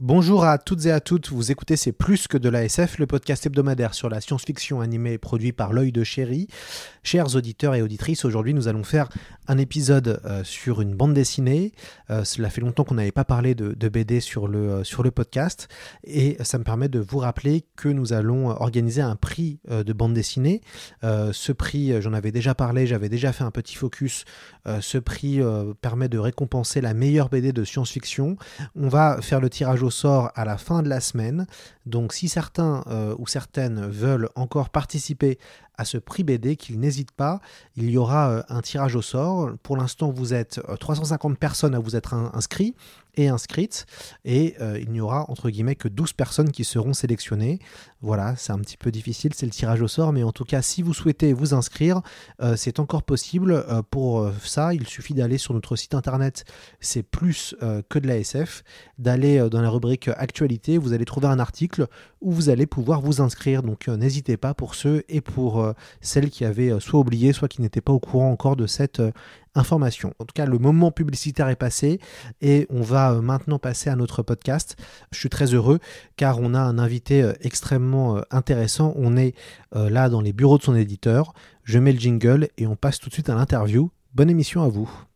Bonjour à toutes et à toutes, vous écoutez C'est plus que de la SF, le podcast hebdomadaire sur la science-fiction animée produit par l'œil de chéri. Chers auditeurs et auditrices, aujourd'hui nous allons faire un épisode euh, sur une bande dessinée. Euh, cela fait longtemps qu'on n'avait pas parlé de, BD sur le, euh, sur le podcast et ça me permet de vous rappeler que nous allons organiser un prix de bande dessinée. Ce prix, j'en avais déjà parlé, j'avais déjà fait un petit focus. Ce prix permet de récompenser la meilleure BD de science-fiction. On va faire le tirage au sort à la fin de la semaine. Donc si certains euh, ou certaines veulent encore participer à ce prix BD, qu'ils n'hésitent pas, il y aura euh, un tirage au sort. Pour l'instant, vous êtes euh, 350 personnes à vous être in- inscrits et inscrites, et euh, il n'y aura entre guillemets que 12 personnes qui seront sélectionnées. Voilà, c'est un petit peu difficile, c'est le tirage au sort, mais en tout cas, si vous souhaitez vous inscrire, euh, c'est encore possible. Euh, pour euh, ça, il suffit d'aller sur notre site internet, c'est plus euh, que de la SF, d'aller euh, dans la rubrique Actualité, vous allez trouver un article où vous allez pouvoir vous inscrire. Donc euh, n'hésitez pas pour ceux et pour euh, celles qui avaient euh, soit oublié, soit qui n'étaient pas au courant encore de cette euh, information. En tout cas, le moment publicitaire est passé et on va maintenant passer à notre podcast. Je suis très heureux car on a un invité extrêmement intéressant. On est là dans les bureaux de son éditeur. Je mets le jingle et on passe tout de suite à l'interview. Bonne émission à vous.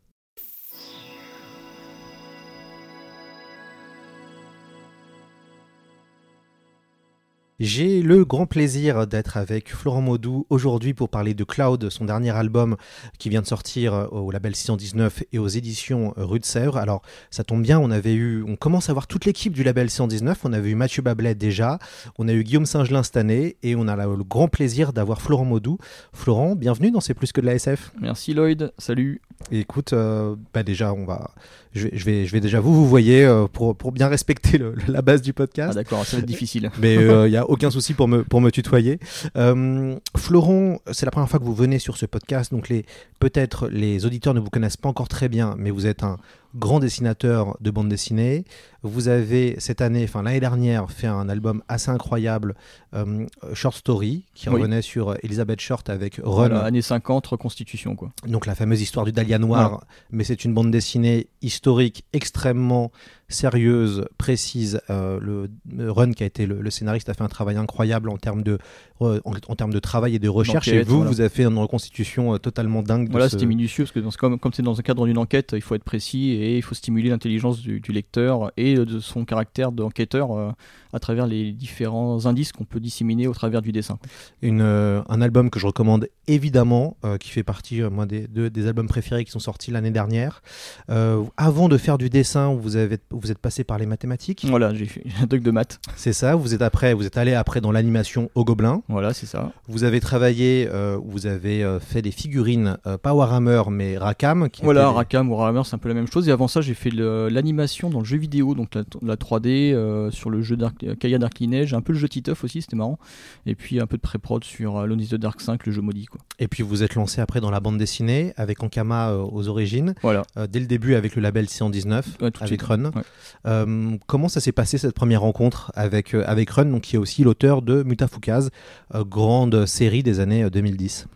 J'ai le grand plaisir d'être avec Florent Maudou aujourd'hui pour parler de Cloud, son dernier album qui vient de sortir euh, au label 619 et aux éditions euh, Rue de Sèvres. Alors ça tombe bien, on avait eu, on commence à voir toute l'équipe du label 619. On avait eu Mathieu Bablet déjà, on a eu Guillaume Singelin cette année et on a le grand plaisir d'avoir Florent Maudou. Florent, bienvenue dans C'est plus que de la SF. Merci Lloyd, salut. Et écoute, euh, bah déjà on va, je vais, je vais, je vais déjà vous vous voyez euh, pour pour bien respecter le- la base du Ah podcast. d'accord, ça va être difficile. Mais il n'y a aucun souci pour me, pour me tutoyer. Euh, Florent, c'est la première fois que vous venez sur ce podcast, donc les, peut-être les auditeurs ne vous connaissent pas encore très bien, mais vous êtes un grand dessinateur de bande dessinée. Vous avez cette année, enfin l'année dernière, fait un album assez incroyable, euh, Short Story, qui Oui. revenait sur Elizabeth Short avec Run, Voilà, années 50, reconstitution quoi. donc la fameuse histoire du Dahlia noir, mais c'est une bande dessinée historique extrêmement sérieuse, précise. Euh, le, le Run, qui a été le, le scénariste, a fait un travail incroyable en termes de, en, en termes de travail et de recherche. et vous, voilà. vous avez fait une reconstitution euh, totalement dingue. Voilà, ce- c'était minutieux parce que dans ce- comme comme c'est dans le cadre d'une enquête, il faut être précis et il faut stimuler l'intelligence du, du lecteur et de son caractère d'enquêteur euh, à travers les différents indices qu'on peut disséminer au travers du dessin. une, euh, un album que je recommande évidemment, euh, qui fait partie euh, moi, des, de- des albums préférés qui sont sortis l'année dernière. Euh, avant de faire du dessin, vous, avez, vous êtes passé par les mathématiques. Voilà, j'ai fait un doc de maths. C'est ça. Vous êtes après, vous êtes allé après dans l'animation au Gobelin. Voilà, c'est ça. Vous avez travaillé, euh, vous avez euh, fait des figurines, euh, pas Warhammer, mais Rackham. Qui Voilà, étaient des- Rackham ou Warhammer, c'est un peu la même chose. Et avant ça, j'ai fait l'animation dans le jeu vidéo, donc la, la 3D euh, sur le jeu Kaya Dark Lineage, un peu le jeu Titeuf aussi, c'était marrant. Et puis un peu de pré-prod sur euh, Alone is the Dark 5, le jeu maudit. Quoi. Et puis vous êtes lancé après dans la bande dessinée avec Ankama aux origines, Voilà. dès le début avec le label 619, Ouais, tout de avec. Run. Ouais. Euh, comment ça s'est passé cette première rencontre avec, euh, avec Run, qui est aussi l'auteur de Mutafukaz, euh, grande série des années euh, 2010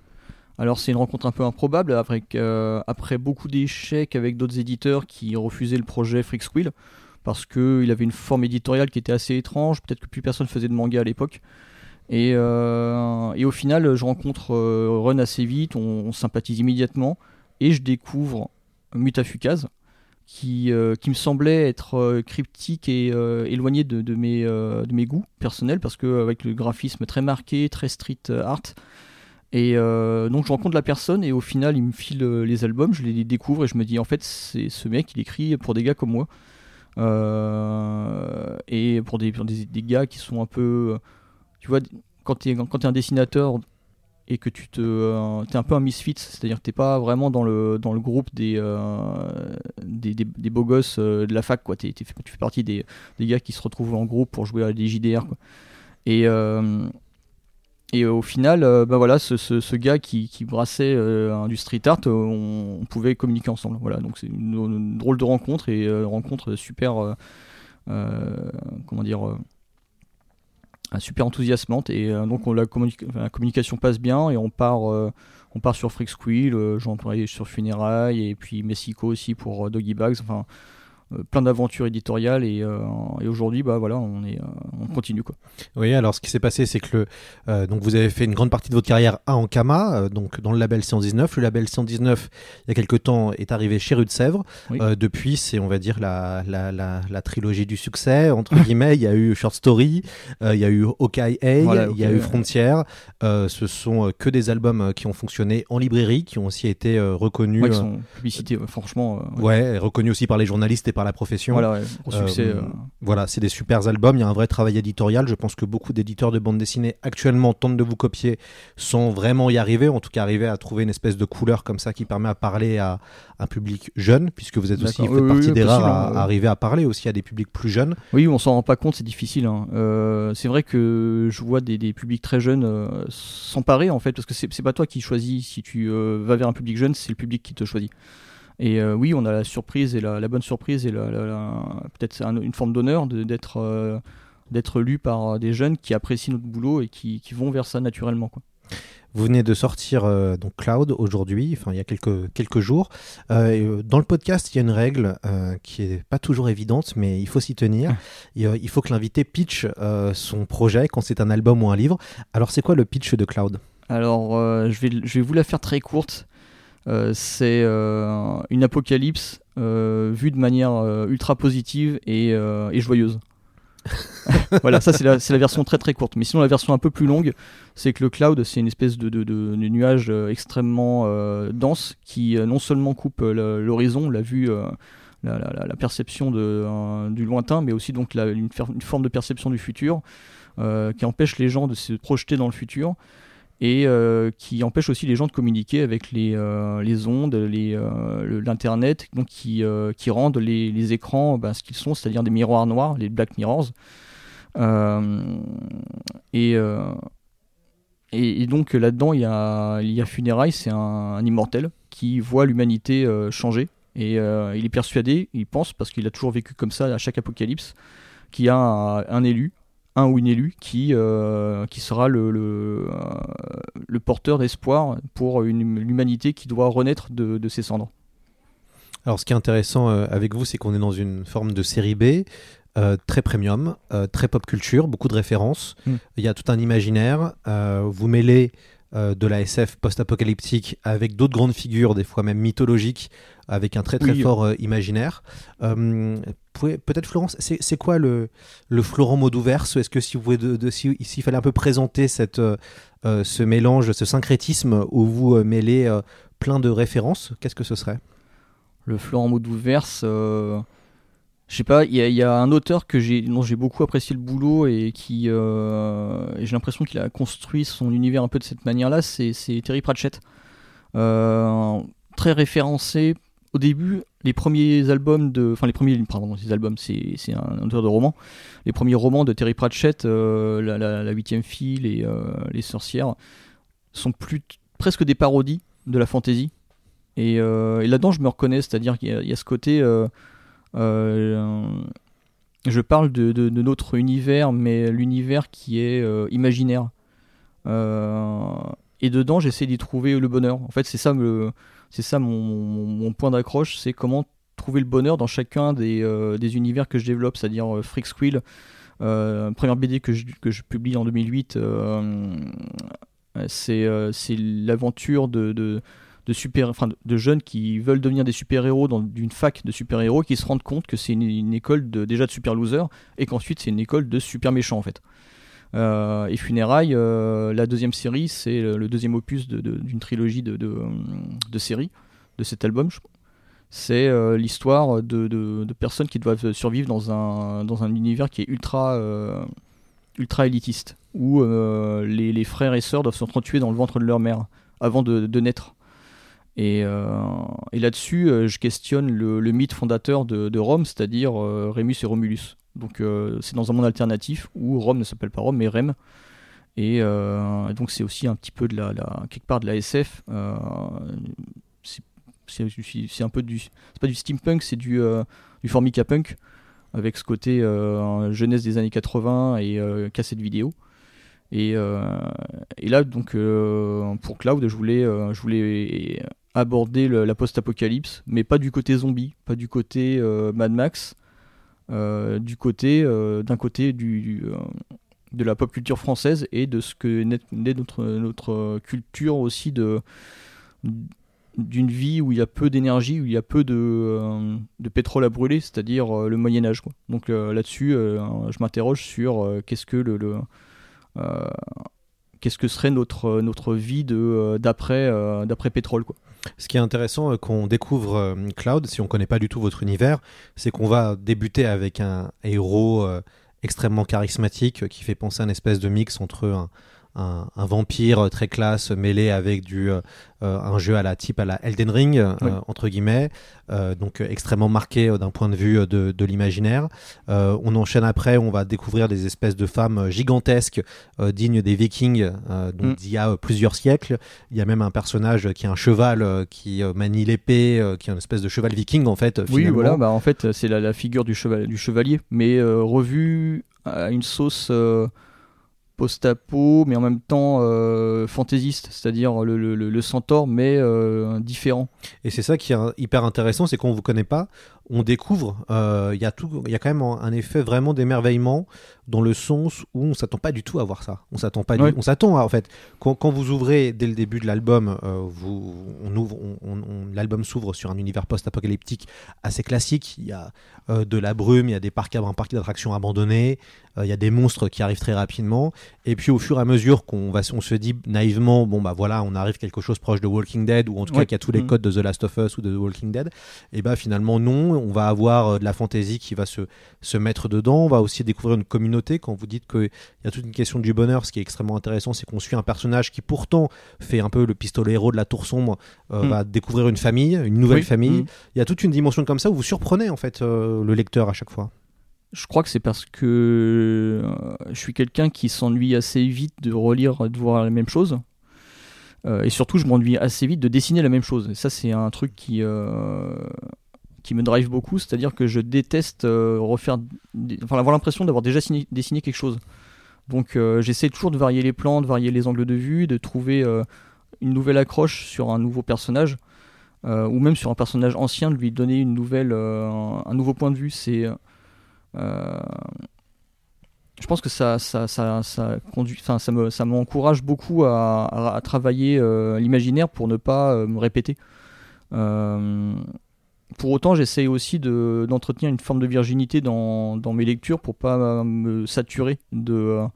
Alors c'est une rencontre un peu improbable après beaucoup d'échecs avec d'autres éditeurs qui refusaient le projet Freak Squill parce qu'il avait une forme éditoriale qui était assez étrange, peut-être que plus personne faisait de manga à l'époque. Et, au final, je rencontre Run assez vite, on, on sympathise immédiatement, et je découvre Mutafukaz, qui, euh, qui me semblait être euh, cryptique et euh, éloigné de, de mes, de mes goûts personnels, parce qu'avec le graphisme très marqué, très street art, et donc je rencontre la personne et au final il me file les albums, je les découvre et je me dis en fait c'est ce mec il écrit pour des gars comme moi. Et pour des, pour des, des gars qui sont un peu tu vois, quand tu es, t'es un dessinateur et que tu te euh, t'es un peu un misfit c'est-à-dire que t'es pas vraiment dans le dans le groupe des euh, des, des, des beaux gosses euh, de la fac quoi. Tu fais partie des, des gars qui se retrouvent en groupe pour jouer à des JDR quoi. Et et au final bah voilà ce, ce, gars qui, qui brassait du street art on, pouvait communiquer ensemble voilà. Donc c'est une, drôle de rencontre et rencontre super comment dire super enthousiasmante et euh, donc on, la, communication passe bien et on part euh, on part sur Freak Squill euh, j'en parlais sur Funérailles et puis Mexico aussi pour euh, Doggy Bags euh, plein d'aventures éditoriales et, euh, et aujourd'hui bah voilà on est euh, on continue quoi Oui, alors ce qui s'est passé, c'est que le, euh, donc vous avez fait une grande partie de votre carrière à Ankama, euh, donc dans le label 119. Le label 119, il y a quelque temps, est arrivé chez Rue de Sèvres. Oui. Euh, depuis, c'est, on va dire, la, la, la, la trilogie du succès, entre guillemets. Il y a eu Short Story, euh, il y a eu Hey, Voilà, il y a eu. Frontières. Euh, ce sont euh, que des albums euh, qui ont fonctionné en librairie, qui ont aussi été euh, reconnus. ouais, qui euh, sont publicités franchement euh, ouais. ouais, reconnus aussi par les journalistes et par la profession. voilà ouais, gros succès Euh, euh, Voilà, c'est des super albums, il y a un vrai travail éditorial. Je pense que beaucoup d'éditeurs de bande dessinée actuellement tentent de vous copier sans vraiment y arriver, en tout cas arriver à trouver une espèce de couleur comme ça qui permet à parler à un public jeune, puisque vous êtes aussi, vous D'accord. faites Oui, partie oui, des rares à, hein, à ouais. arriver à parler aussi à des publics plus jeunes. Oui, on s'en rend pas compte, c'est difficile. hein. Euh, c'est vrai que je vois des, des publics très jeunes euh, s'emparer en fait, parce que c'est c'est pas toi qui choisis si tu euh, vas vers un public jeune, c'est le public qui te choisit. Et euh, oui, on a la surprise et la, la bonne surprise et la, peut-être un- une forme d'honneur d'être euh, d'être lu par des jeunes qui apprécient notre boulot et qui, qui vont vers ça naturellement. Quoi. Vous venez de sortir euh, donc Cloud aujourd'hui, enfin il y a quelques, quelques jours. Euh, euh, dans le podcast, il y a une règle euh, qui est pas toujours évidente, mais il faut s'y tenir. Euh, il faut que l'invité pitch euh, son projet quand c'est un album ou un livre. Alors c'est quoi le pitch de Cloud? Alors, euh, je, vais, je vais vous la faire très courte. Euh, c'est euh, une apocalypse euh, vue de manière ultra positive et, et joyeuse. voilà, ça c'est la, version très très courte. Mais sinon, la version un peu plus longue, c'est que le cloud, c'est une espèce de, de, de- de nuage euh, extrêmement euh, dense qui euh, non seulement coupe l'horizon, la vue, la, la- la- la perception de, du lointain, mais aussi donc une, forme de perception du futur qui empêche les gens de se projeter dans le futur et euh, qui empêche aussi les gens de communiquer avec les, euh, ondes, euh, l'internet, donc qui, rendent les, écrans ben, ce qu'ils sont, c'est-à-dire des miroirs noirs, les black mirrors. Et, donc là-dedans, il y a, Funérailles, c'est un, immortel qui voit l'humanité changer. Et il est persuadé, il pense, parce qu'il a toujours vécu comme ça à chaque apocalypse, qu'il y a un élu, un ou une élue, qui, euh, qui sera le, le, euh, le porteur d'espoir pour l'humanité qui doit renaître de, de ses cendres. Alors, ce qui est intéressant euh, avec vous, c'est qu'on est dans une forme de série B, euh, très premium, euh, très pop culture, beaucoup de références. Mm. Il y a tout un imaginaire. vous mêlez de la SF post-apocalyptique avec d'autres grandes figures, des fois même mythologiques, avec un très très Oui. fort euh, imaginaire. Euh, Peut-être Florence, c'est c'est quoi le, le Florent Modouverse Est-ce que si vous de, de- si- s'il fallait un peu présenter cette, euh, euh, ce mélange, ce syncrétisme où vous euh, mêlez euh, plein de références, qu'est-ce que ce serait? Le Florent Modouverse, euh, je sais pas, il y, a- un auteur que j'ai, dont j'ai beaucoup apprécié le boulot et qui, euh, j'ai l'impression qu'il a construit son univers un peu de cette manière-là, c'est, Terry Pratchett. Euh, très référencé au début, les premiers albums de, enfin les premiers, pardon, ces albums, c'est, c'est un auteur de romans. Les premiers romans de Terry Pratchett, euh, la, huitième fille, les, les sorcières, sont plus presque des parodies de la fantasy. Et, là-dedans, je me reconnais, c'est-à-dire qu'il y a ce côté. Euh, je parle de, notre univers, mais l'univers qui est euh, imaginaire. Euh, et dedans, j'essaie d'y trouver le bonheur. En fait, c'est ça, mon, point d'accroche, c'est comment trouver le bonheur dans chacun des, univers que je développe, c'est-à-dire euh, Freak Squill, première BD que je, publie en 2008, euh, c'est l'aventure de, de super, enfin, de, jeunes qui veulent devenir des super-héros dans d'une fac de super-héros qui se rendent compte que c'est une, une école de, déjà de super losers et qu'ensuite c'est une école de super méchants en fait. Euh, et Funérailles, euh, la deuxième série, c'est le, deuxième opus de- de- d'une trilogie de, de, séries de cet album. C'est euh, l'histoire de, personnes qui doivent survivre dans un, dans un univers qui est ultra, ultra élitiste, où les, les frères et sœurs doivent s'entretuer dans le ventre de leur mère avant de naître. Et, euh, et là-dessus, euh, je questionne le, mythe fondateur de, Rome, c'est-à-dire euh, Rémus et Romulus. Donc c'est dans un monde alternatif où Rome ne s'appelle pas Rome, mais Rem. Et donc c'est aussi un petit peu de la, quelque part de la SF. c'est- un peu du, c'est pas du steampunk, c'est du, du formica punk avec ce côté jeunesse des années 80 et cassette vidéo. Et, et là, donc, pour Cloud, je voulais, je voulais aborder la post-apocalypse, mais pas du côté zombie, pas du côté euh, Mad Max, euh, du côté, euh, d'un côté du, de la pop culture française et de ce que naît, notre, culture aussi de d'une vie où il y a peu d'énergie, où il y a peu de, de pétrole à brûler, c'est-à-dire le Moyen Âge. Donc là-dessus, je m'interroge sur qu'est-ce que le, qu'est-ce que serait notre notre vie d'après pétrole quoi. Ce qui est intéressant euh, qu'on découvre euh, Cloud, si on connaît pas du tout votre univers, c'est qu'on va débuter avec un héros euh, extrêmement charismatique qui fait penser à une espèce de mix entre un, un- un vampire euh, très classe mêlé avec du euh, euh, un jeu à la type à la Elden Ring euh, entre guillemets, euh, donc extrêmement marqué d'un point de vue de, de l'imaginaire. On enchaîne après, on va découvrir des espèces de femmes gigantesques dignes des Vikings, donc Mm. d'il y a plusieurs siècles. Il y a même un personnage qui a un cheval qui manie l'épée, qui est une espèce de cheval viking en fait. Oui, voilà, bah, en fait, c'est la, la figure du, cheval, du chevalier, mais revue à une sauce post-apo, mais en même temps euh, fantaisiste, c'est-à-dire le, le, le- centaure, mais euh, différent. Et c'est ça qui est hyper intéressant, c'est qu'on vous connaît pas, on découvre. euh, Il y a tout, il y a quand même un effet vraiment d'émerveillement dans le sens où on s'attend pas du tout à voir ça. On s'attend pas, du- on s'attend à- en fait quand, quand vous ouvrez dès le début de l'album, euh, vous, on ouvre, on- on- on- l'album s'ouvre sur un univers post-apocalyptique assez classique. Il y a euh, de la brume, il y a des parcs, un parc d'attractions abandonnés, euh, il y a des monstres qui arrivent très rapidement. Et puis au fur et à mesure qu'on va, on se dit naïvement, bon bah voilà, on arrive quelque chose proche de Walking Dead ou en tout cas Ouais. qui a tous les Mhm. codes de The Last of Us ou de The Walking Dead. Et bah finalement non, on va avoir euh, de la fantaisie qui va se, se mettre dedans. On va aussi découvrir une communauté. Quand vous dites qu'il y a toute une question du bonheur, ce qui est extrêmement intéressant, c'est qu'on suit un personnage qui pourtant fait un peu le pistolero de la tour sombre, euh, Mhm. va découvrir une famille, une nouvelle Oui, famille. mhm. Il y a toute une dimension comme ça où vous surprenez en fait euh, le lecteur à chaque fois. Je crois que c'est parce que je suis quelqu'un qui s'ennuie assez vite de relire, de voir la même chose. Et surtout, je m'ennuie assez vite de dessiner la même chose. Et ça, c'est un truc qui, euh, qui me drive beaucoup. C'est-à-dire que je déteste euh, refaire. Enfin, avoir l'impression d'avoir déjà signé- dessiné quelque chose. Donc, euh, j'essaie toujours de varier les plans, de varier les angles de vue, de trouver euh, une nouvelle accroche sur un nouveau personnage. ou même sur un personnage ancien, de lui donner une nouvelle, un nouveau point de vue. C'est. je pense que ça, ça, ça, ça ça me, ça m'encourage beaucoup à, travailler l'imaginaire pour ne pas me répéter. Pour autant, j'essaye aussi de, d'entretenir une forme de virginité dans, mes lectures pour pas me saturer de,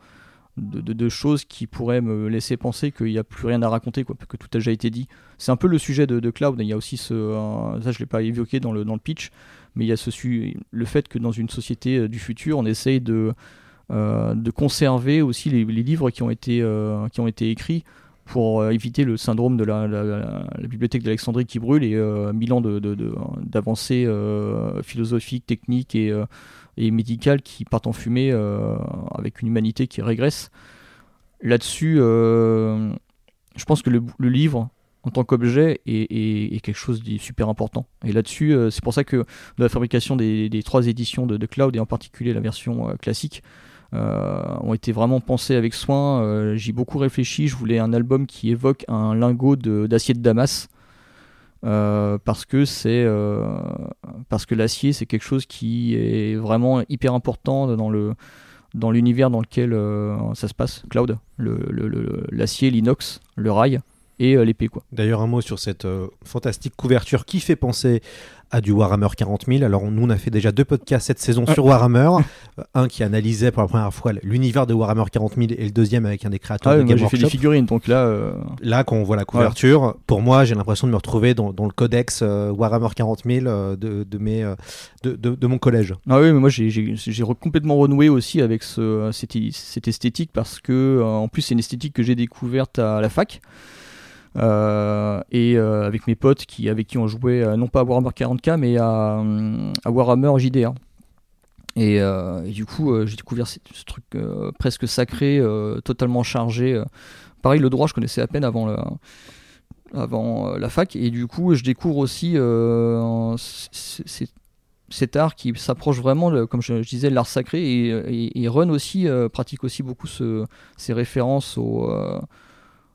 choses qui pourraient me laisser penser qu'il n'y a plus rien à raconter, que tout a déjà été dit. C'est un peu le sujet de, Cloud. Il y a aussi ça je l'ai pas évoqué dans le, pitch, mais il y a le fait que dans une société euh, du futur, on essaye de, euh, conserver aussi les, livres qui ont été, euh, qui ont été écrits pour euh, éviter le syndrome de la, bibliothèque d'Alexandrie qui brûle et euh, mille ans d'avancées euh, philosophiques, techniques et, médicales qui partent en fumée avec une humanité qui régresse. Là-dessus, je pense que le, livre, en tant qu'objet, est, quelque chose de super important. Et là-dessus, c'est pour ça que de la fabrication des, trois éditions de, de Cloud, et en particulier la version classique, ont été vraiment pensées avec soin. Euh, J'y ai beaucoup réfléchi. Je voulais un album qui évoque un lingot d'acier de, Damas. euh, parce que c'est euh, parce que l'acier c'est quelque chose qui est vraiment hyper important dans le dans l'univers dans lequel euh, ça se passe cloud l'acier l'inox le rail et euh, l'épée quoi. D'ailleurs, un mot sur cette euh, fantastique couverture qui fait penser à du Warhammer 40 000. Alors, nous, on a fait déjà deux podcasts cette saison sur Warhammer. Euh, un qui analysait pour la première fois l'univers de Warhammer 40 000 et le deuxième avec un des créateurs Ah de Game j'ai fait des figurines donc là euh, Là, quand on voit la couverture, pour moi, j'ai l'impression de me retrouver dans, dans le codex euh, Warhammer 40 000 euh, de, de, mes, de, de- de mon collège. Ah oui, mais moi j'ai- complètement renoué aussi avec ce, cette, cette esthétique parce que en plus c'est une esthétique que j'ai découverte à la fac et euh, avec mes potes qui, avec qui on jouait euh, non pas à Warhammer 40k mais à, à Warhammer JDR. Et, euh, et du coup euh, j'ai découvert ce, truc euh, presque sacré, euh, totalement chargé. euh. Pareil le droit je connaissais à peine avant le, avant euh, la fac et du coup je découvre aussi euh, cet art qui s'approche vraiment, comme je, je disais, l'art sacré et, Run aussi euh, pratique aussi beaucoup ce, ces références au, euh,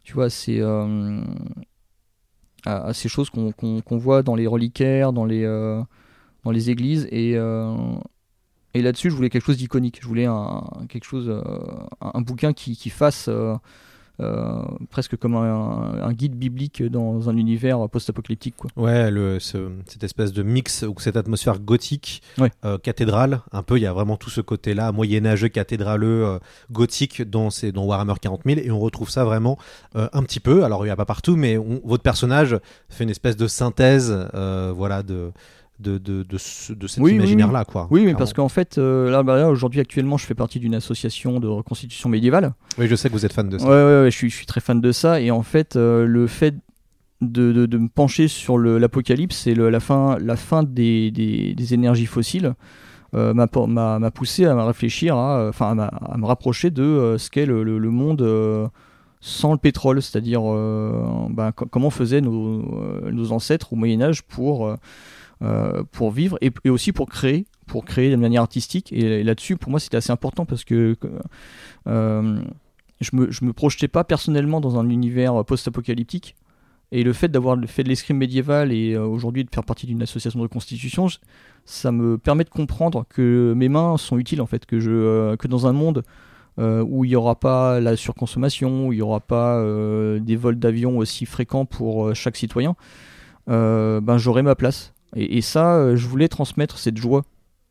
tu vois, ces, euh, à, ces choses qu'on voit dans les reliquaires, dans les, euh, dans les églises et euh, et là-dessus, je voulais quelque chose d'iconique. Je voulais un, quelque chose, un, bouquin qui, fasse presque comme un, un guide biblique dans un univers post-apocalyptique. Quoi. Ouais, le, ce- cette espèce de mix ou cette atmosphère gothique, Ouais. euh, cathédrale, un peu, il y a vraiment tout ce côté-là, moyenâgeux, cathédraleux, euh, gothique dans, ces, dans Warhammer 40 000, et on retrouve ça vraiment euh, un petit peu. Alors, il n'y a pas partout, mais on- votre personnage fait une espèce de synthèse, euh, voilà, de, de, de, de, ce- de cet Oui, oui, imaginaire-là, quoi. Oui, mais Clairement. parce qu'en fait, euh, là, bah, là, aujourd'hui, actuellement, je fais partie d'une association de reconstitution médiévale. Oui, je sais que vous êtes fan de ça. Ouais, ouais, ouais, je suis, je suis très fan de ça. Et en fait, euh, le fait de, de- de me pencher sur l'apocalypse, le- la fin, la fin des, des- des énergies fossiles, euh, m'a po- m'a m'a poussé à me réfléchir, à, enfin, à, m'a- à me rapprocher de euh, ce qu'est le, le- le monde. sans le pétrole, c'est-à-dire co- comment faisaient nos, nos ancêtres au Moyen Âge pour, pour vivre et, aussi pour créer, pour créer de manière artistique. Et, là-dessus, pour moi, c'était assez important parce que euh, je me, je me projetais pas personnellement dans un univers post-apocalyptique. Et le fait d'avoir fait de l'escrime médiéval et euh, aujourd'hui de faire partie d'une association de reconstitution, ça me permet de comprendre que mes mains sont utiles en fait, que, je, euh, que dans un monde euh, où il n'y aura pas la surconsommation, où il n'y aura pas euh, des vols d'avion aussi fréquents pour euh, chaque citoyen, euh, ben j'aurai ma place. Et, et ça, euh, je voulais transmettre cette joie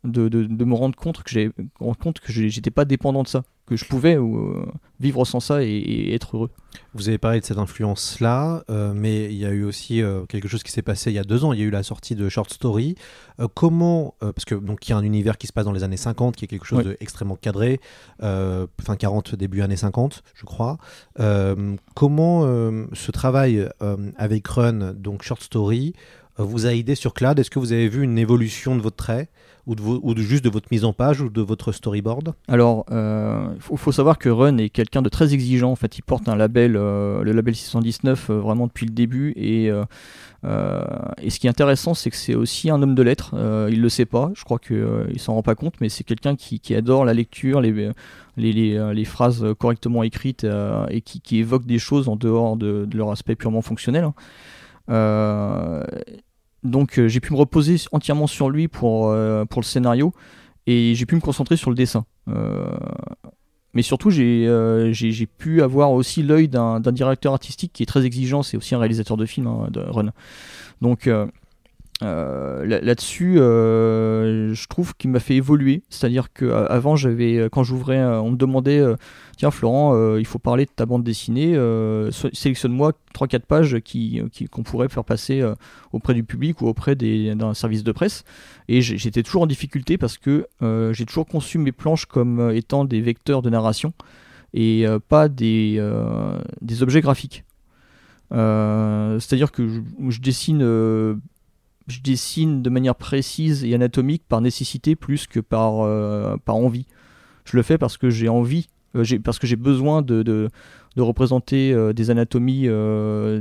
de, de, de me rendre compte que j'ai rendre compte que j'étais pas dépendant de ça, que je pouvais euh, vivre sans ça et, et être heureux. Vous avez parlé de cette influence-là, euh, mais il y a eu aussi euh, quelque chose qui s'est passé il y a deux ans. Il y a eu la sortie de Short Story. Comment, parce que donc il y a un univers qui se passe dans les années 50, qui est quelque chose d'extrêmement cadré, fin 40, début années 50, je crois. Comment ce travail avec Run, donc Short Story, vous a aidé sur Clad Est-ce que vous avez vu une évolution de votre trait ou, juste de votre mise en page ou de votre storyboard? Alors, il faut, faut savoir que Run est quelqu'un de très exigeant. En fait, il porte un label, euh, le label 619, euh, vraiment depuis le début. Et, euh, euh, ce qui est intéressant, c'est que c'est aussi un homme de lettres. Euh, il le sait pas, je crois qu'il il s'en rend pas compte, mais c'est quelqu'un qui, adore la lecture, les, euh, phrases correctement écrites euh, et qui, évoque des choses en dehors de, de leur aspect purement fonctionnel. Euh, donc euh, j'ai pu me reposer entièrement sur lui pour, euh, pour le scénario et j'ai pu me concentrer sur le dessin. Mais surtout, j'ai pu avoir aussi l'œil d'un directeur artistique qui est très exigeant, c'est aussi un réalisateur de films, hein, de Run. Donc euh, là- là-dessus, euh, je trouve qu'il m'a fait évoluer. C'est-à-dire qu'avant, j'avais, euh, quand j'ouvrais, on me demandait Tiens, Florent, il faut parler de ta bande dessinée, sélectionne-moi 3-4 pages qu'on pourrait faire passer auprès du public ou auprès d'un service de presse. Et j'étais toujours en difficulté parce que j'ai toujours conçu mes planches comme étant des vecteurs de narration et pas des, objets graphiques. C'est-à-dire que je, dessine, je dessine de manière précise et anatomique par nécessité plus que par, euh, par envie. Je le fais parce que j'ai envie, euh, parce que j'ai besoin de, de, de représenter euh, des anatomies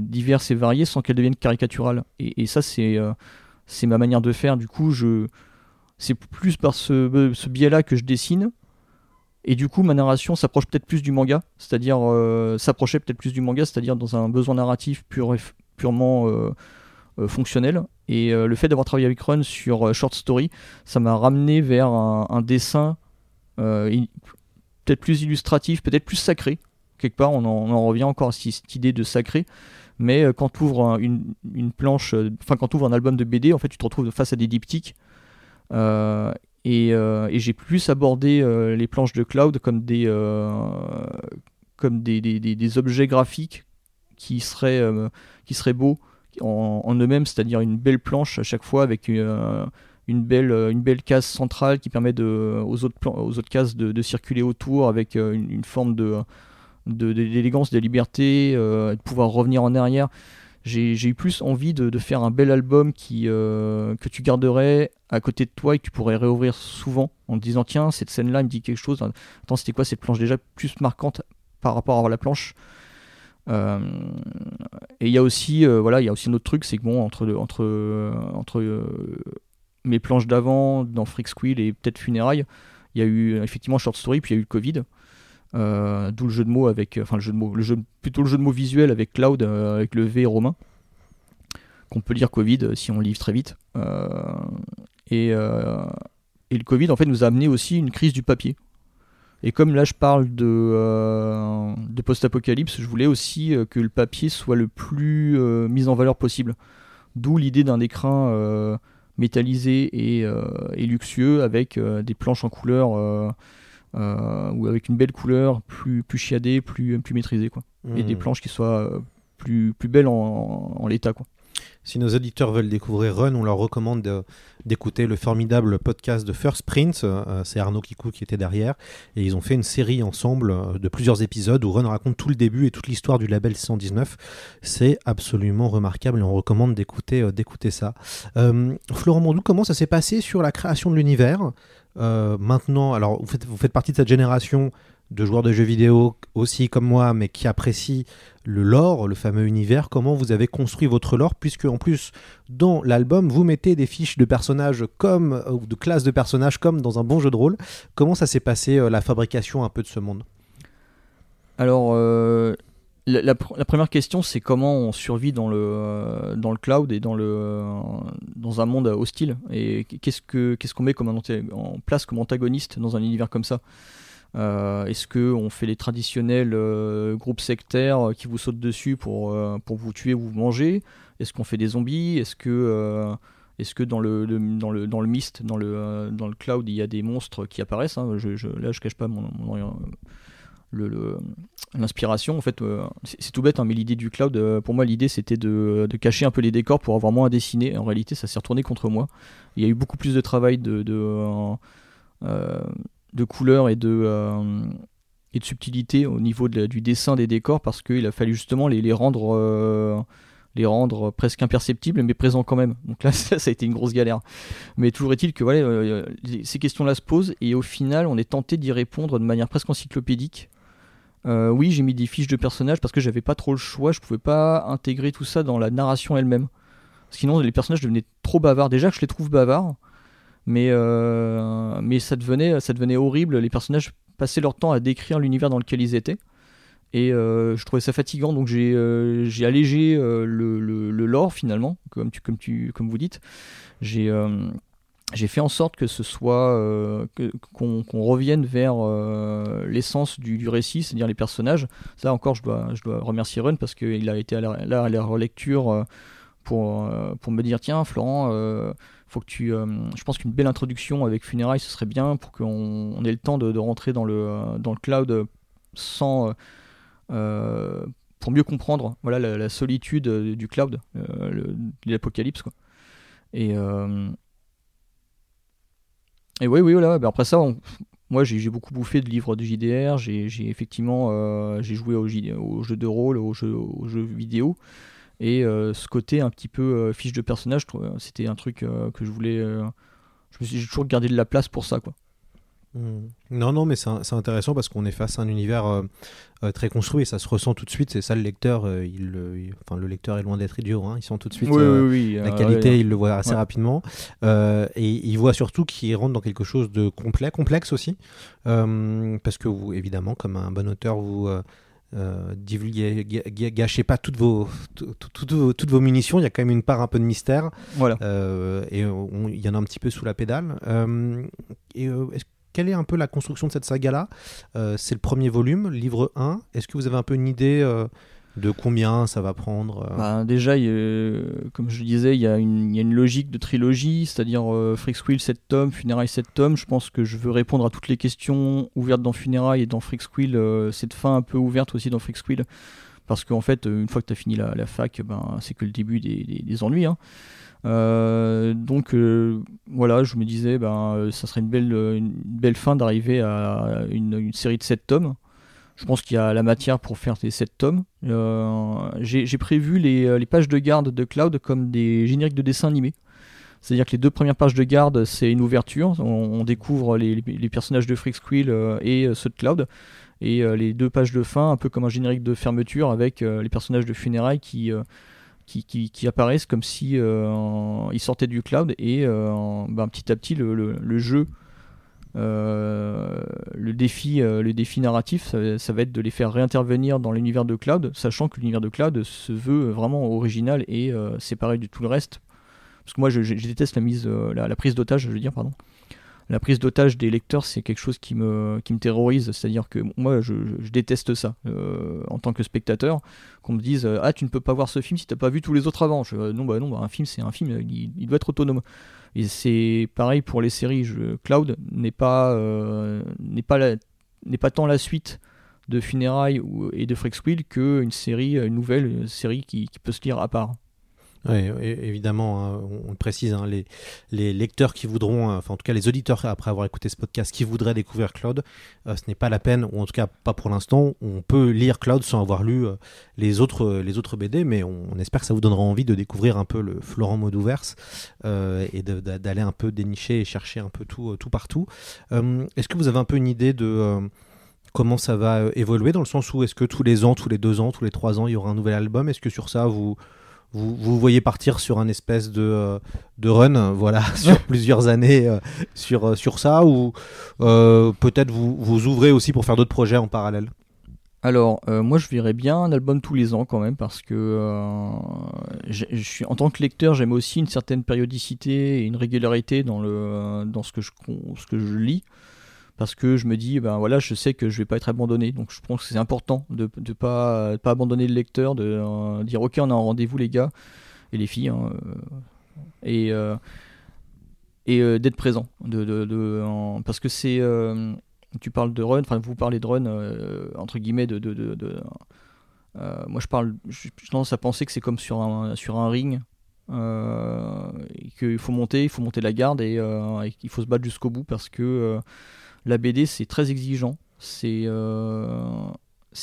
diverses et variées sans qu'elles deviennent caricaturales. Et, ça, c'est c'est ma manière de faire. Du coup, c'est plus par ce, ce biais-là que je dessine. Et du coup, ma narration s'approche peut-être plus du manga, c'est-à-dire s'approchait peut-être plus du manga, c'est-à-dire dans un besoin narratif purement fonctionnel. Et euh, le fait d'avoir travaillé avec Run sur euh, Short Story, ça m'a ramené vers un, un dessin euh, peut-être plus illustratif, peut-être plus sacré, quelque part, on en, revient encore à cette idée de sacré. Mais euh, quand tu ouvres une, une planche, euh, enfin quand tu un album de BD, en fait, tu te retrouves face à des diptyques. Euh, et, euh, j'ai plus abordé euh, les planches de cloud comme des, euh, comme des, des- objets graphiques qui seraient, euh, qui seraient beaux en, eux-mêmes, c'est-à-dire une belle planche à chaque fois avec euh, une, belle, euh, une belle case centrale qui permet de, aux, autres cases de, circuler autour avec euh, une, forme de d'élégance, de, liberté, de pouvoir revenir en arrière. J'ai eu plus envie de, faire un bel album qui, que tu garderais à côté de toi et que tu pourrais réouvrir souvent en te disant tiens cette scène là me dit quelque chose. Attends c'était quoi cette planche? Déjà plus marquante par rapport à la planche Euh, et il y a aussi euh, voilà il y a aussi un autre truc c'est que bon entre entre euh, entre mes planches d'avant dans Freak Squill et peut-être Funérailles il y a eu effectivement Short Story puis il y a eu le Covid. D'où le jeu de mots avec enfin le jeu de mots le jeu plutôt le jeu de mots visuel avec Cloud avec le V romain qu'on peut lire Covid si on livre très vite. Et, et le Covid en fait nous a amené aussi une crise du papier et comme là je parle de, euh, de post-apocalypse, je voulais aussi euh, que le papier soit le plus euh, mis en valeur possible. D'où l'idée d'un écrin euh, métallisé et, et luxueux avec des planches en couleur ou avec une belle couleur plus, plus chiadée, plus, plus maîtrisée. Quoi. Et Hmm. des planches qui soient plus, plus belles en, en l'état. Quoi. Si nos auditeurs veulent découvrir Run, on leur recommande de- d'écouter le formidable podcast de First Print. Euh, c'est Arnaud Kikou qui était derrière. Et ils ont fait une série ensemble euh, de plusieurs épisodes où Run raconte tout le début et toute l'histoire du label 119. C'est absolument remarquable et on recommande d'écouter euh, ça. Florent Mondou, comment ça s'est passé sur la création de l'univers? Maintenant, alors vous faites, vous faites partie de cette génération de joueurs de jeux vidéo aussi comme moi, mais qui apprécient le lore, le fameux univers, comment vous avez construit votre lore, puisque en plus, dans l'album, vous mettez des fiches de personnages comme, euh, ou de classes de personnages comme dans un bon jeu de rôle. Comment ça s'est passé, euh, la fabrication un peu de ce monde? Alors, euh, la, la pr- la première question, c'est comment on survit dans le, euh, cloud et dans, le, euh, un monde hostile? Et qu'est-ce que qu'est-ce qu'on met comme en place comme antagoniste dans un univers comme ça? Euh, Est-ce qu'on fait les traditionnels euh, groupes sectaires qui vous sautent dessus pour, euh, pour vous tuer ou vous manger? Est-ce qu'on fait des zombies? Est-ce que, euh, est-ce que dans, le, le- dans, le, dans le mist, dans le, euh, dans le cloud, il y a des monstres qui apparaissent hein? Je, je- Là, je cache pas mon, l'inspiration en fait euh, c'est tout bête hein, mais l'idée du cloud euh, pour moi l'idée c'était de, de cacher un peu les décors pour avoir moins à dessiner. En réalité ça s'est retourné contre moi. Il y a eu beaucoup plus de travail de euh, euh, de couleurs et de euh, et de subtilité au niveau du dessin des décors parce qu'il a fallu justement les, rendre euh, les rendre presque imperceptibles mais présents quand même donc là ça, a été une grosse galère mais toujours est-il que euh, ces questions-là se posent et au final on est tenté d'y répondre de manière presque encyclopédique oui, j'ai mis des fiches de personnages parce que j'avais pas trop le choix, je pouvais pas intégrer tout ça dans la narration elle-même. Sinon, les personnages devenaient trop bavards. Déjà que je les trouve bavards, mais, euh, mais ça, devenait, ça devenait horrible. Les personnages passaient leur temps à décrire l'univers dans lequel ils étaient. Et euh, je trouvais ça fatigant, donc j'ai euh, allégé euh, le, le, le lore finalement, comme, tu, comme, tu, comme vous dites. J'ai j'ai fait en sorte que ce soit euh, qu'on revienne vers l'essence du, du récit, c'est-à-dire les personnages. Ça encore, je dois, je dois remercier Run parce qu'il a été là à la relecture pour, pour me dire tiens Florent, faut que tu, euh, je pense qu'une belle introduction avec Funérailles ce serait bien pour qu'on on ait le temps de, rentrer dans le dans le cloud sans euh, euh, pour mieux comprendre voilà la, solitude du cloud, euh, l'apocalypse. Et et oui, oui, voilà. bah après ça, moi j'ai beaucoup bouffé de livres de JDR. J'ai effectivement j'ai joué aux jeux de rôle, aux jeux, aux jeux vidéo. Et euh, ce côté un petit peu euh, fiche de personnage, euh, c'était un truc euh, que je voulais. je me suis j'ai toujours gardé de la place pour ça, quoi. Hmm. Non, non, mais c'est intéressant parce qu'on est face à un univers très construit et ça se ressent tout de suite. C'est ça, le lecteur, il, enfin, le lecteur est loin d'être idiot. Hein, il sent tout de suite oui, oui, oui. la qualité, ouais, il le voit assez Ouais. rapidement. Et il voit surtout qu'il rentre dans quelque chose de complet, complexe aussi. Parce que vous, évidemment, comme un bon auteur, vous. Euh, divulguez- gâchez pas toutes vos, tout- tout- toutes vos, toutes vos munitions, il y a quand même une part un peu de mystère. Voilà. Euh, et il y en a un petit peu sous la pédale. Euh, et euh, quelle est un peu la construction de cette saga-là? C'est le premier volume, livre 1. Est-ce que vous avez un peu une idée de combien ça va prendre euh Bah, déjà, comme je disais, il y, a une logique de trilogie, c'est-à-dire euh, Freaks Wheel 7 tomes, Funérailles 7 tomes. Je pense que je veux répondre à toutes les questions ouvertes dans Funérailles et dans Freaks Wheel, euh, cette fin un peu ouverte aussi dans Freaks Wheel. Parce qu'en fait, euh, une fois que tu as fini la, fac, ben, c'est que le début des, ennuis. hein. Donc voilà, je me disais, ben, ça serait une belle, une belle fin d'arriver à une, une série de 7 tomes. Je pense qu'il y a la matière pour faire ces 7 tomes. Euh, J'ai prévu les, euh, les pages de garde de Cloud comme des génériques de dessins animés. C'est-à-dire que les deux premières pages de garde, c'est une ouverture. On, découvre les, personnages de Freak Squill euh, et ceux de Cloud. Et les deux pages de fin, un peu comme un générique de fermeture avec les personnages de funérailles qui, qui, apparaissent comme si sortaient du Cloud. Et ben, petit à petit, le jeu, euh, le, défi, euh, le défi narratif, ça, va être de les faire réintervenir dans l'univers de Cloud, sachant que l'univers de Cloud se veut vraiment original et euh, séparé de tout le reste. Parce que moi, je, déteste la, mise, la prise d'otage, je veux dire, pardon. La prise d'otage des lecteurs, c'est quelque chose qui me, qui me terrorise. C'est-à-dire que moi, je, déteste ça euh, en tant que spectateur. Qu'on me dise euh, Ah, tu ne peux pas voir ce film si tu n'as pas vu tous les autres avant. Je, non, bah non, bah, un film, c'est un film, il, doit être autonome. Et c'est pareil pour les séries. Cloud n'est pas, euh, pas, n'est pas tant la suite de Funérailles et de Freaks Wheel qu'une série, une nouvelle série qui peut se lire à part. Ouais, é- évidemment, hein, on, le précise, hein, les, lecteurs qui voudront, euh, enfin en tout cas les auditeurs après avoir écouté ce podcast qui voudraient découvrir Cloud, euh, ce n'est pas la peine, ou en tout cas pas pour l'instant. On peut lire Cloud sans avoir lu euh, les autres euh, BD, mais on, espère que ça vous donnera envie de découvrir un peu le Florent Modouverse euh, et d'aller un peu dénicher et chercher un peu tout tout partout. Est-ce que vous avez un peu une idée de comment ça va évoluer dans le sens où est-ce que tous les ans, tous les deux ans, tous les trois ans, il y aura un nouvel album? Est-ce que sur ça vous vous, vous voyez partir sur un espèce de, euh, de run, voilà, sur plusieurs années euh, sur, euh, sur ça, ou euh, peut-être vous, vous ouvrez aussi pour faire d'autres projets en parallèle? Alors, euh, moi, je verrais bien un album tous les ans quand même, parce que euh, je suis en tant que lecteur, j'aime aussi une certaine périodicité et une régularité dans le dans ce que je ce que je lis, parce que je me dis, ben voilà, je sais que je vais pas être abandonné, donc je pense que c'est important de de pas pas abandonner le lecteur, de euh, dire ok, on a un rendez-vous les gars et les filles, hein, euh, et euh, et d'être présent, de, de, parce que c'est tu parles de run, enfin vous parlez de run entre guillemets de, de, moi je parle, je tendance à penser que c'est comme sur un sur un ring, qu'il faut monter, il faut monter la garde et, et qu'il faut se battre jusqu'au bout parce que la BD c'est très exigeant, c'est euh,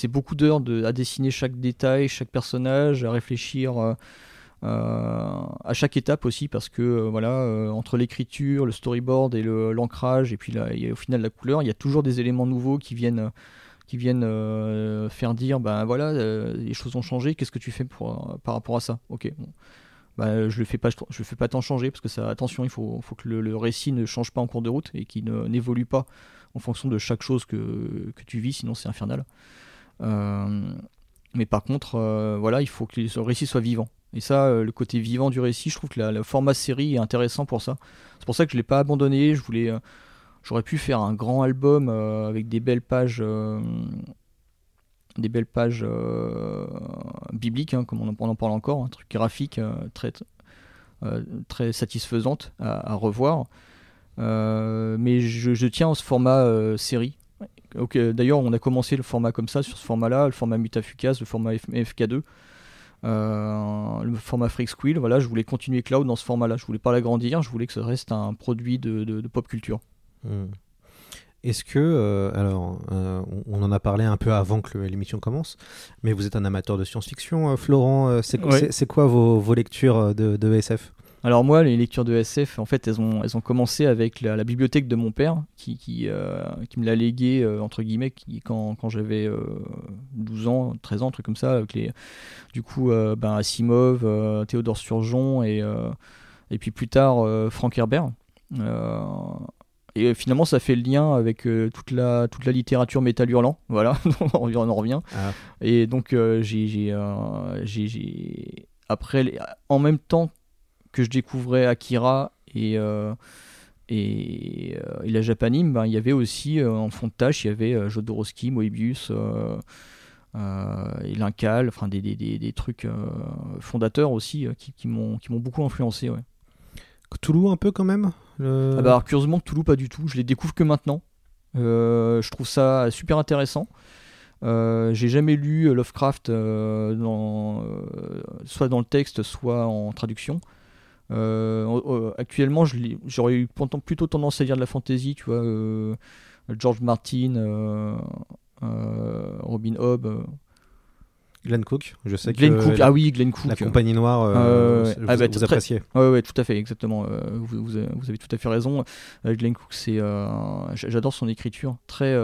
beaucoup d'heures à dessiner chaque détail, chaque personnage, à réfléchir. euh, euh, à chaque étape aussi parce que voilà entre l'écriture le storyboard et l'ancrage et puis au final la couleur il y a toujours des éléments nouveaux qui viennent qui viennent faire dire ben voilà les choses ont changé qu'est-ce que tu fais pour, par rapport à ça? Ok. Ben, je le fais pas je fais pas tant changer parce que ça attention il faut, faut que le, récit ne change pas en cours de route et qu'il ne- n'évolue pas en fonction de chaque chose que, que tu vis sinon c'est infernal Euh, mais par contre euh, voilà il faut que le récit soit vivant et ça, euh, le côté vivant du récit, je trouve que la- le format série est intéressant pour ça. C'est pour ça que je l'ai pas abandonné. Je voulais, euh, j'aurais pu faire un grand album euh, avec des belles pages, euh, des belles pages euh, bibliques, hein, comme on en, parle encore, un truc graphique euh, très euh, très satisfaisante à, revoir. Mais je, tiens à ce format série. Ok, D'ailleurs, on a commencé le format comme ça, sur ce format-là, le format Mutafukas, le format F- FK2. Euh, le format Freak Squill, voilà, je voulais continuer Cloud dans ce format-là. Je voulais pas l'agrandir, je voulais que ça reste un produit de pop culture. Hmm. Est-ce que, euh, alors, euh, on en a parlé un peu avant que l'émission commence, mais vous êtes un amateur de science-fiction, euh, Florent. C'est quoi, Ouais. vos, vos lectures de, de SF Alors moi, les lectures de SF, en fait, elles ont, elles ont commencé avec la, la bibliothèque de mon père, qui, qui, qui me l'a légué, entre guillemets, qui, quand, quand j'avais euh, 12 ans, 13 ans, un truc comme ça, avec les, du coup, ben, Asimov, Théodore Sturgeon, et, et puis plus tard, Frank Herbert. Euh, et euh, finalement, ça fait le lien avec euh, toute, la, toute la littérature métal hurlant, voilà, on en revient. Ah. Et donc, euh, j'ai, j'ai, euh, j'ai- j'ai- après, les- en même temps que je découvrais Akira et, euh, et, et la Japanime, ben, il y avait aussi en fond de tâche, il y avait Jodorowsky, Moebius, et Lincal, enfin des, des, des, des trucs fondateurs aussi qui, qui m'ont qui m'ont beaucoup influencé. Ouais. Cthulhu un peu quand même Ah bah, alors, curieusement, Toulouse, pas du tout. Je les découvre que maintenant. Euh, je trouve ça super intéressant. Euh, j'ai jamais lu Lovecraft euh, euh, soit dans le texte, soit en traduction. Actuellement, j'aurais eu plutôt tendance à lire de la fantasy, tu vois, George Martin, Robin Hobb, Glenn Cook, je sais Glenn que Cook. la, ah oui, Glenn Cook. la compagnie noire, euh, Euh, vous, Ah bah, vous très- appréciez. Ouais, ouais, tout à fait, exactement. Euh, vous, vous avez, vous avez tout à fait raison. Euh, Glenn Cook, c'est, euh, j'adore son écriture, très,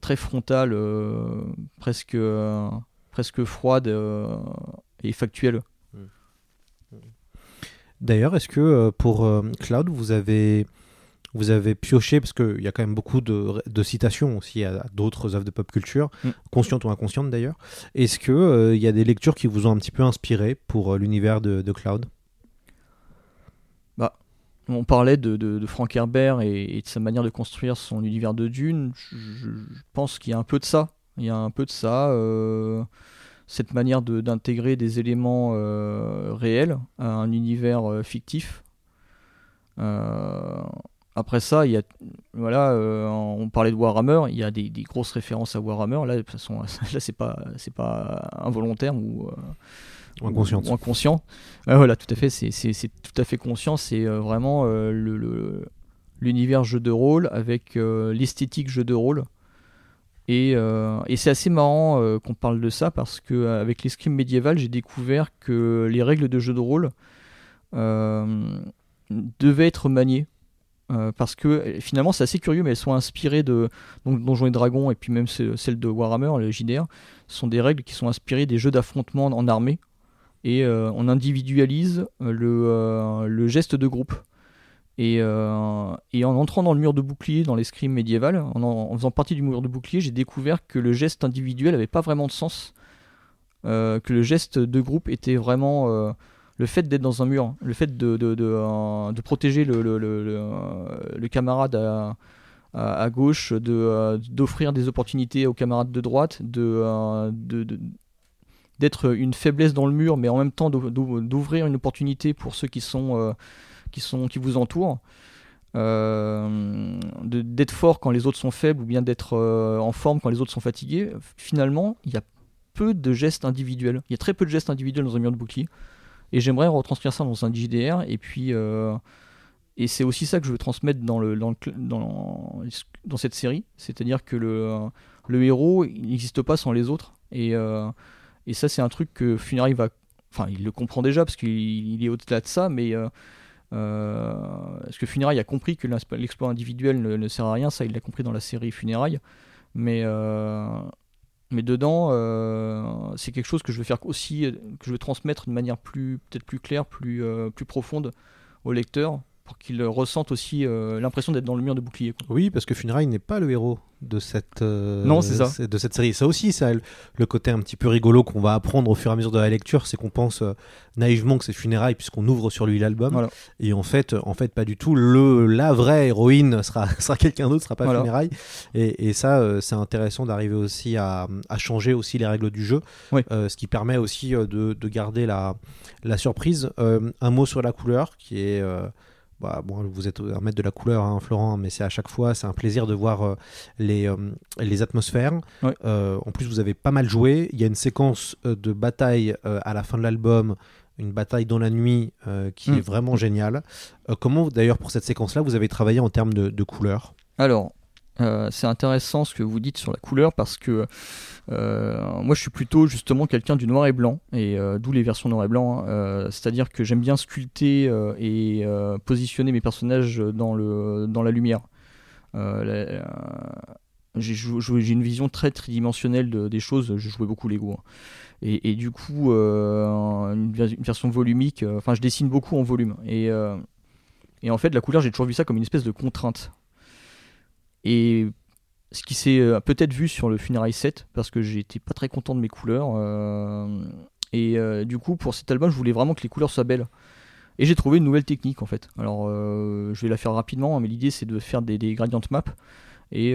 très frontale, euh, presque, euh, presque froide euh, et factuelle. D'ailleurs, est-ce que pour euh, Cloud, vous avez, vous avez pioché, parce qu'il y a quand même beaucoup de, de citations aussi à, à d'autres œuvres de pop culture, Mm. conscientes ou inconscientes d'ailleurs, est-ce qu'il il y a des lectures qui vous ont un petit peu inspiré pour euh, l'univers de, de Cloud? On parlait de, Frank Herbert et, et de sa manière de construire son univers de Dune. Je, je- je pense qu'il y a un peu de ça. Il y a un peu de ça. euh, cette manière d'intégrer des éléments euh, réels à un univers euh, fictif. Euh, après ça, il y a, voilà, euh, on parlait de Warhammer, il y a des, des grosses références à Warhammer. Là, de toute façon, là, c'est pas, c'est pas involontaire ou, euh, Ou inconsciente. ou inconscient. Voilà, tout à fait, c'est, c'est, c'est tout à fait conscient. C'est euh, vraiment euh, le, le- l'univers jeu de rôle avec l'esthétique jeu de rôle. Et, et c'est assez marrant qu'on parle de ça parce que avec l'escrime médiéval, j'ai découvert que les règles de jeu de rôle devaient être maniées. Euh, parce que euh, finalement c'est assez curieux mais elles sont inspirées de donc Donjons et Dragons et puis même ce- celles de Warhammer le JDR sont des règles qui sont inspirées des jeux d'affrontement en armée et euh, on individualise le, geste de groupe. Et, en entrant dans le mur de bouclier dans l'escrime médiéval, en, en faisant partie du mur de bouclier, j'ai découvert que le geste individuel n'avait pas vraiment de sens. Que le geste de groupe était vraiment le fait d'être dans un mur, le fait de, de, de, euh, de protéger le, le, le, euh, camarade à, à, gauche, de, euh, d'offrir des opportunités aux camarades de droite, de, d'être une faiblesse dans le mur, mais en même temps d'ou- d'ou- d'ouvrir une opportunité pour ceux qui sont, qui sont qui vous entourent. D'être fort quand les autres sont faibles ou bien d'être en forme quand les autres sont fatigués. Finalement, il y a peu de gestes individuels. Il y a très peu de gestes individuels dans un mur de bouclier. Et j'aimerais retranscrire ça dans un JDR. Et puis, euh, et c'est aussi ça que je veux transmettre dans, le, dans, dans, cette série. C'est-à-dire que le, le héros, il n'existe pas sans les autres. Et, euh, et ça, c'est un truc que Funari va. Enfin, il le comprend déjà parce qu'il il est au-delà de ça, mais. Euh, euh, parce que Funérailles a compris que l'exploit individuel ne, ne sert à rien, ça il l'a compris dans la série Funérailles. Mais, euh, mais dedans, euh, c'est quelque chose que je veux faire aussi, euh, que je veux transmettre de manière plus, peut-être plus claire, plus, euh, plus profonde au lecteur, pour qu'il ressente aussi euh, l'impression d'être dans le mur de bouclier. quoi. Oui, parce que Funeral n'est pas le héros de cette, euh, Non, c'est ça. de cette série. Ça aussi, ça, le- côté un petit peu rigolo qu'on va apprendre au fur et à mesure de la lecture, c'est qu'on pense euh, naïvement que c'est Funérailles puisqu'on ouvre sur lui l'album. Voilà. Et en fait, en fait, pas du tout. Le, la vraie héroïne sera, sera quelqu'un d'autre, sera pas Voilà. Funérailles. Et, et ça, euh, c'est intéressant d'arriver aussi à, à changer aussi les règles du jeu, Oui. Ce qui permet aussi de, de garder la, la surprise. Un mot sur la couleur, qui est bah, bon, vous êtes un maître de la couleur, hein, Florent, mais c'est à chaque fois, c'est un plaisir de voir euh, les, euh, les atmosphères. Ouais. Euh, en plus, vous avez pas mal joué. Il y a une séquence de bataille à la fin de l'album, une bataille dans la nuit qui Mm. est vraiment géniale. Comment, d'ailleurs, pour cette séquence-là, vous avez travaillé en termes de, de couleurs? Alors, euh, c'est intéressant ce que vous dites sur la couleur parce que euh, moi je suis plutôt justement quelqu'un du noir et blanc et euh, d'où les versions noir et blanc. hein. C'est-à-dire que j'aime bien sculpter et positionner mes personnages dans, le, dans la lumière. J'ai une vision très tridimensionnelle de- des choses. Je jouais beaucoup Lego. hein. Et, du coup, une, vers- une version volumique, enfin je dessine beaucoup en volume. Et en fait, la couleur, j'ai toujours vu ça comme une espèce de contrainte. Et ce qui s'est euh, peut-être vu sur le Funérailles 7, parce que j'étais pas très content de mes couleurs. euh, et euh, du coup, pour cet album, je voulais vraiment que les couleurs soient belles. Et j'ai trouvé une nouvelle technique en fait. Alors je vais la faire rapidement, mais l'idée c'est de faire des, des gradient maps et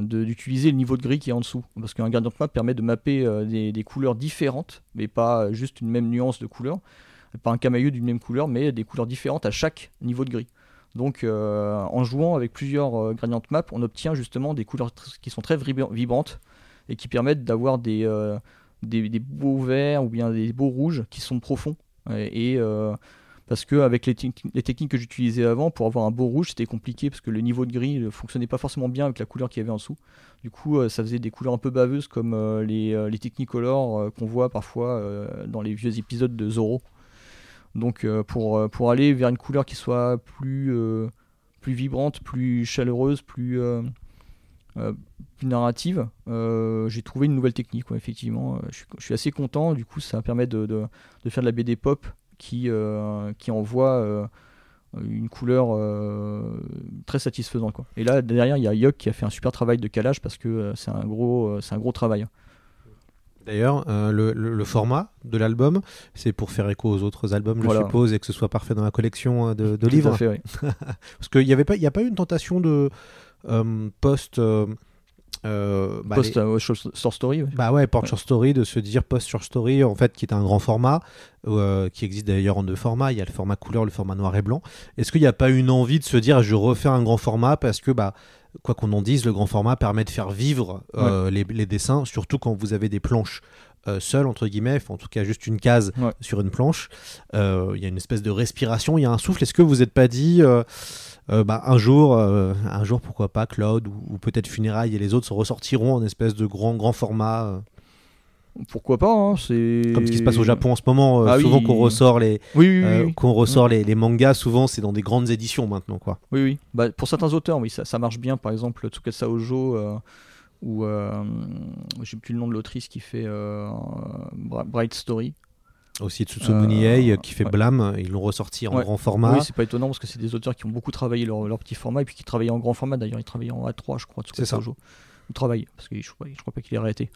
d'utiliser le niveau de gris qui est en dessous. Parce qu'un gradient map permet de mapper des, des couleurs différentes, mais pas juste une même nuance de couleur, pas un camailleux d'une même couleur, mais des couleurs différentes à chaque niveau de gris. Donc euh, en jouant avec plusieurs euh, gradient maps, on obtient justement des couleurs qui sont très vibra- vibrantes et qui permettent d'avoir des, euh, des, beaux verts ou bien des beaux rouges qui sont profonds. Et, euh, parce que avec les, techni- les techniques que j'utilisais avant, pour avoir un beau rouge, c'était compliqué parce que le niveau de gris ne fonctionnait pas forcément bien avec la couleur qu'il y avait en dessous. Du coup, ça faisait des couleurs un peu baveuses comme les, les qu'on voit parfois dans les vieux épisodes de Zorro. Donc, euh, pour, euh, pour aller vers une couleur qui soit plus, euh, plus vibrante, plus chaleureuse, plus, plus narrative, j'ai trouvé une nouvelle technique. effectivement, je suis, assez content. Du coup, ça permet de, de, faire de la BD pop qui, qui envoie une couleur très satisfaisante. Quoi. Et là, derrière, il y a Yuck qui a fait un super travail de calage parce que c'est un, c'est un gros travail. D'ailleurs, euh, le, le- le format de l'album, c'est pour faire écho aux autres albums, je Voilà. suppose, et que ce soit parfait dans la collection euh, de, de Tout à livres. fait, oui. Parce qu'il n'y avait pas, il a pas eu une tentation de euh, post. euh, bah, Post les- Short Story. ouais. Bah ouais, Port Ouais. Short Story, de se dire Post Short Story, en fait, qui est un grand format, euh, qui existe d'ailleurs en deux formats. Il y a le format couleur, le format noir et blanc. Est-ce qu'il n'y a pas une envie de se dire, je refais un grand format parce que, bah, quoi qu'on en dise, le grand format permet de faire vivre euh, les, les dessins, surtout quand vous avez des planches euh, seules, entre guillemets, enfin, en tout cas juste une case Ouais. sur une planche. Euh, Il y a une espèce de respiration, il y a un souffle. Est-ce que vous n'êtes pas dit, bah, un jour, un jour, pourquoi pas, Cloud ou, ou peut-être Funérailles et les autres se ressortiront en espèce de grand, grand format Pourquoi pas hein, c'est... comme ce qui se passe au Japon en ce moment, euh, Ah oui. souvent qu'on ressort les Oui, oui, oui. euh, qu'on ressort les, les mangas, souvent c'est dans des grandes éditions maintenant quoi. Oui, oui. Bah, pour certains auteurs, oui, ça, ça marche bien. Par exemple, Tsukasa Ojo euh, ou euh, j'ai plus le nom de l'autrice qui fait Bright Story. Aussi Tsutsumuni Ei, Euh, qui fait ouais. Blam, ils l'ont ressorti en Ouais. grand format. Oui, c'est pas étonnant parce que c'est des auteurs qui ont beaucoup travaillé leur, leur petit format et puis qui travaillaient en grand format. D'ailleurs, ils travaillaient en A3, je crois. Tsukasa C'est ça. Ojo. Ils travaillent parce que je je crois pas qu'il ait arrêté.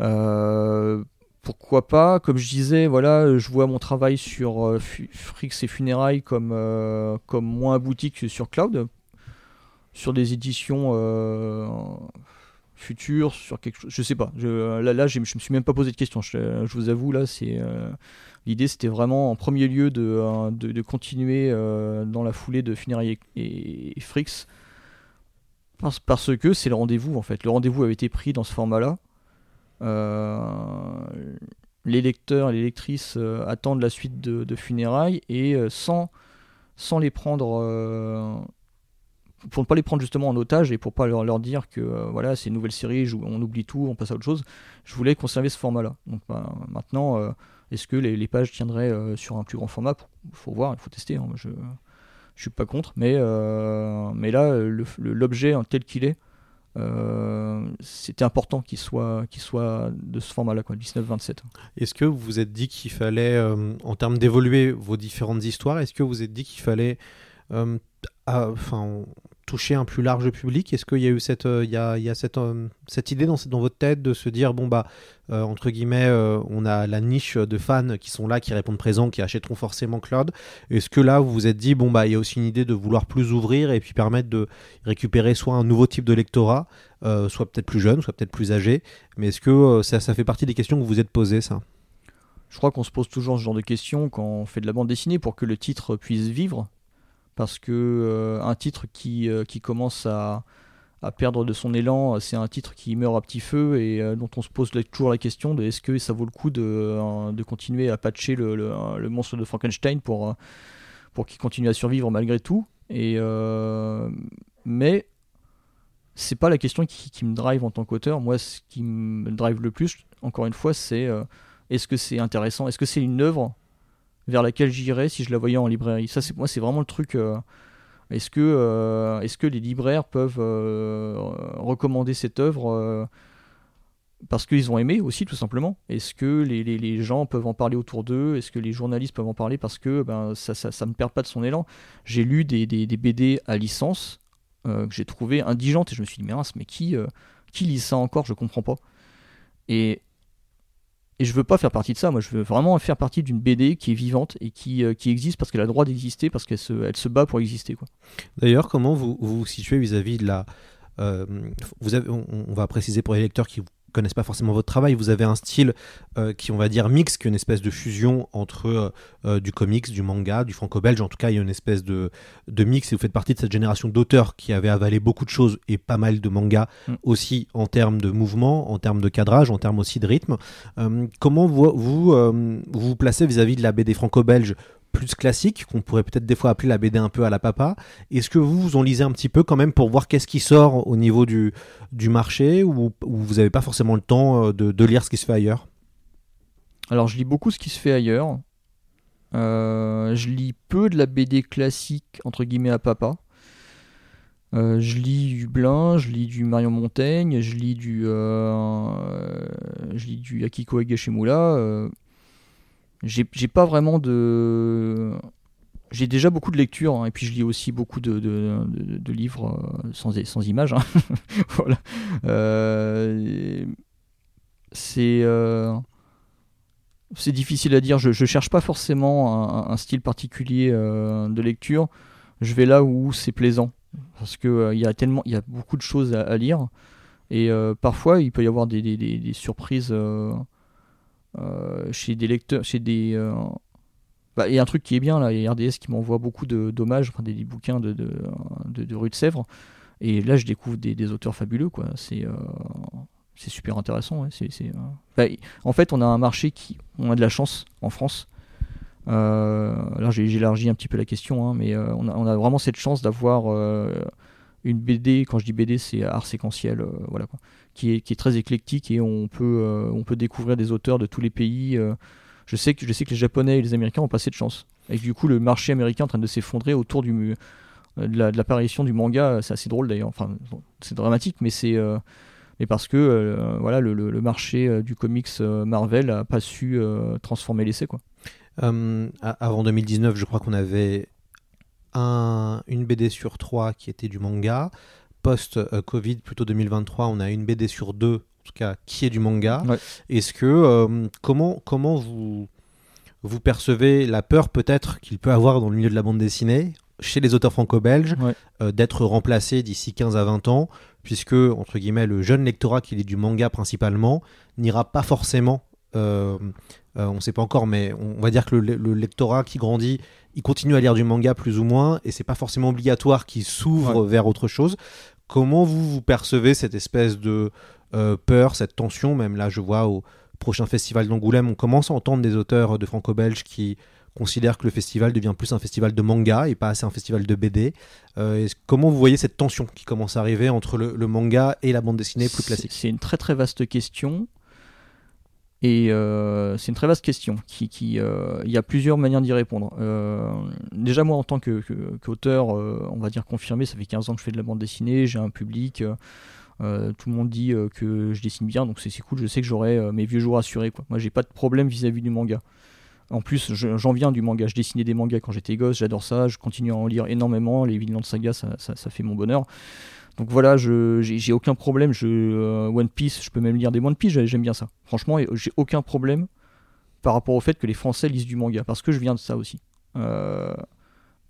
Euh, pourquoi pas? Comme je disais, voilà, je vois mon travail sur euh, Frix et Funérailles comme, euh, comme moins abouti que sur Cloud. Sur des éditions futures, sur quelque chose. Je sais pas. Je, là, là j'ai- je me suis même pas posé de questions. Je, je vous avoue, là, c'est. L'idée, c'était vraiment en premier lieu de, de, continuer dans la foulée de Funérailles et, et, et Frix. Parce, parce que c'est le rendez-vous, en fait. Le rendez-vous avait été pris dans ce format-là. Euh, les lecteurs et les lectrices euh, attendent la suite de, Funérailles et euh, sans, sans les prendre. pour ne pas les prendre justement en otage et pour pas leur, leur dire que voilà c'est une nouvelle série, on oublie tout, on passe à autre chose, je voulais conserver ce format-là. Donc bah, maintenant, est-ce que les, pages tiendraient sur un plus grand format? Il faut voir, il faut tester. hein. Je suis pas contre, mais mais là l'objet hein, tel qu'il est, c'était important qu'il soit qu'il soit de ce format-là, quoi, 19-27. Est-ce que vous vous êtes dit qu'il fallait, euh, en termes d'évoluer vos différentes histoires, est-ce que vous vous êtes dit qu'il fallait euh, enfin, toucher un plus large public? Est-ce qu'il y a eu cette, euh, il y a, il y a cette, euh, cette idée dans, votre tête de se dire, bon, bah, euh, entre guillemets, on a la niche de fans qui sont là, qui répondent présent, qui achèteront forcément Cloud Est-ce que là, vous vous êtes dit, bon, bah, il y a aussi une idée de vouloir plus ouvrir et puis permettre de récupérer soit un nouveau type de lectorat, soit peut-être plus jeune, soit peut-être plus âgé? Mais est-ce que ça, ça fait partie des questions que vous vous êtes posées, ça? Je crois qu'on se pose toujours ce genre de questions quand on fait de la bande dessinée pour que le titre puisse vivre. Parce que euh, un titre qui, euh, qui commence à, à perdre de son élan, euh, c'est un titre qui meurt à petit feu et dont on se pose toujours la question de est-ce que ça vaut le coup de, de continuer à patcher le, le- monstre de Frankenstein pour, pour qu'il continue à survivre malgré tout. Et, euh, mais c'est pas la question qui, me drive en tant qu'auteur. Moi, ce qui me drive le plus, encore une fois, c'est est-ce que c'est intéressant? Est-ce que c'est une œuvre vers laquelle j'irais si je la voyais en librairie Ça, c'est moi, c'est vraiment le truc. euh, est-ce que, euh, est-ce que les libraires peuvent euh, recommander cette œuvre parce qu'ils ont aimé aussi, tout simplement? Est-ce que les, les- les gens peuvent en parler autour d'eux? Est-ce que les journalistes peuvent en parler parce que ben, ça, ça, ça me perd pas de son élan? J'ai lu des, des- des BD à licence que j'ai trouvé indigentes et je me suis dit, mais mince, mais qui, qui lit ça encore? Je comprends pas. Et Et je veux pas faire partie de ça, moi je veux vraiment faire partie d'une BD qui est vivante et qui, euh, qui existe parce qu'elle a le droit d'exister, parce qu'elle se, elle se bat pour exister. D'ailleurs, comment vous vous, vous situez vis-à-vis de la... euh, vous avez, on, on va préciser pour les lecteurs qui connaissent pas forcément votre travail, vous avez un style euh, qui, on va dire, mix, qui est une espèce de fusion entre euh, euh, du comics, du manga, du franco-belge. En tout cas, il y a une espèce de, de mix et vous faites partie de cette génération d'auteurs qui avait avalé beaucoup de choses et pas mal de mangas Mm. aussi en termes de mouvement, en termes de cadrage, en termes aussi de rythme. Euh, comment vous vous, vous vous placez vis-à-vis de la BD franco-belge plus classique, qu'on pourrait peut-être des fois appeler la BD un peu à la papa. Est-ce que vous, vous en lisez un petit peu quand même pour voir qu'est-ce qui sort au niveau du, marché ou, ou vous n'avez pas forcément le temps euh, de, lire ce qui se fait ailleurs? Alors je lis beaucoup ce qui se fait ailleurs. Euh, je lis peu de la BD classique, entre guillemets, à papa. Euh, je lis du Blin, je lis du Marion Montaigne, je lis du, je lis du Akiko Higashimura. J'ai pas vraiment de. J'ai déjà beaucoup de lectures, hein, et puis je lis aussi beaucoup de, de- livres euh, sans, sans images. hein. voilà. Euh, c'est. euh, c'est difficile à dire. Je, je cherche pas forcément un, style particulier de lecture. Je vais là où c'est plaisant, parce que il y a tellement, il y a beaucoup de choses à, lire, et parfois il peut y avoir des, des- surprises chez des lecteurs, chez des. euh, bah, Il y a un truc qui est bien là, il y a RDS qui m'envoie beaucoup de d'hommages, enfin des, des bouquins de, de, de, de Rue de Sèvres, et là je découvre des, des auteurs fabuleux, quoi. C'est euh, c'est super intéressant. ouais. Euh, bah, en fait, on a un marché qui, on a de la chance en France. Euh, là, élargi un petit peu la question, hein, mais euh, on, a, on a vraiment cette chance d'avoir euh, une BD. Quand je dis BD, c'est art séquentiel, euh, voilà quoi, qui est, qui est très éclectique et on peut, euh, on peut découvrir des auteurs de tous les pays. euh. je sais que, je sais que les Japonais et les Américains ont pas assez de chance. Et que, du coup, le marché américain est en train de s'effondrer autour du, de, la- de l'apparition du manga. C'est assez drôle d'ailleurs. Enfin, c'est dramatique, mais c'est parce que voilà, le, le- marché du comics Marvel a pas su transformer l'essai Avant 2019, je crois qu'on avait un, une BD sur trois qui était du manga. Post-Covid, plutôt 2023, on a une BD sur deux, en tout cas, qui est du manga. Ouais. Est-ce que euh, comment comment vous vous percevez la peur peut-être qu'il peut avoir dans le milieu de la bande dessinée chez les auteurs franco-belges Ouais. euh, d'être remplacé d'ici 15 à 20 ans, puisque entre guillemets le jeune lectorat qui lit du manga principalement n'ira pas forcément euh, euh, on ne sait pas encore, mais on on va dire que le, le lectorat qui grandit, il continue à lire du manga plus ou moins, et c'est pas forcément obligatoire qu'il s'ouvre vers autre chose. Comment vous, vous percevez cette espèce de euh, peur, cette tension Même là, je vois au prochain festival d'Angoulême, on commence à entendre des auteurs de franco-belge qui considèrent que le festival devient plus un festival de manga et pas assez un festival de BD. Euh, comment vous voyez cette tension qui commence à arriver entre le, le manga et la bande dessinée plus classique? C'est une très très vaste question. Et euh, c'est une très vaste question. Euh, il y a plusieurs manières d'y répondre. Euh, déjà, moi, en tant qu'auteur, on va dire confirmé, ça fait 15 ans que je fais de la bande dessinée, j'ai un public. tout le monde dit que je dessine bien, donc c'est cool. Je sais que j'aurai mes vieux jours assurés. Quoi. Moi, j'ai pas de problème vis-à-vis du manga. En plus, je- j'en viens du manga. Je dessinais des mangas quand j'étais gosse, j'adore ça. Je continue à en lire énormément. Les Vinland Saga, ça fait mon bonheur. Donc voilà, je j'ai aucun problème. Je, euh, One Piece, je peux même lire des One Piece, j'ai- j'aime bien ça. Franchement, j'ai aucun problème par rapport au fait que les Français lisent du manga, parce que je viens de ça aussi. Euh,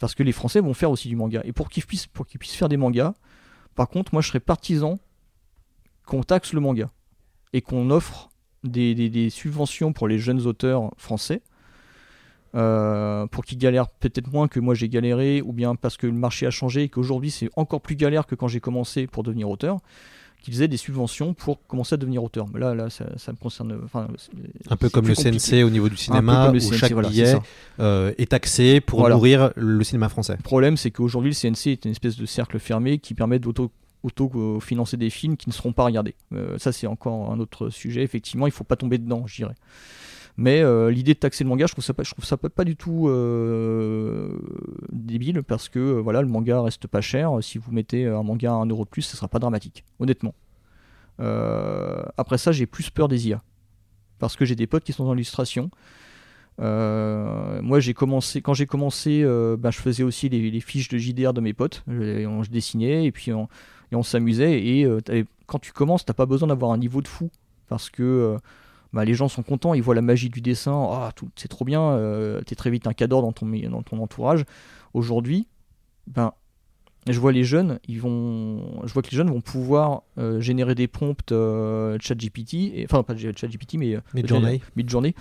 parce que les Français vont faire aussi du manga. Et pour qu'ils puissent, faire des mangas, par contre, moi je serais partisan qu'on taxe le manga et qu'on offre des subventions pour les jeunes auteurs français. Euh, pour qu'ils galèrent peut-être moins que moi j'ai galéré, ou bien parce que le marché a changé et qu'aujourd'hui c'est encore plus galère que quand j'ai commencé pour devenir auteur, qu'ils aient des subventions pour commencer à devenir auteur. Mais Là, là ça, ça me concerne. enfin, Un peu comme le compliqué. CNC au niveau du cinéma, où CNC, chaque voilà, billet euh, est taxé pour Voilà. nourrir le cinéma français. Le problème, c'est qu'aujourd'hui, le CNC est une espèce de cercle fermé qui permet d'auto auto-financer des films qui ne seront pas regardés. Euh, ça, c'est encore un autre sujet. Effectivement, il faut pas tomber dedans, je dirais. Mais euh, l'idée de taxer le manga, je trouve ça pas, du tout euh, débile parce que euh, voilà, le manga reste pas cher. Si vous mettez un manga à 1€ de plus, ce sera pas dramatique, honnêtement. Après ça, j'ai plus peur des IA parce que j'ai des potes qui sont dans l'illustration. Moi, j'ai commencé quand j'ai commencé, bah, je faisais aussi les, fiches de JDR de mes potes. Je, on- je dessinais et puis on, on s'amusait. Et quand tu commences, t'as pas besoin d'avoir un niveau de fou parce que bah, les gens sont contents, ils voient la magie du dessin, ah, tout- c'est trop bien, euh, t'es très vite un cadre dans ton, mi- dans ton entourage. Aujourd'hui, ben, je vois les jeunes, ils vont, je vois que les jeunes vont pouvoir euh, générer des prompts euh, ChatGPT, enfin pas ChatGPT, mais euh, Midjourney. Midjourney.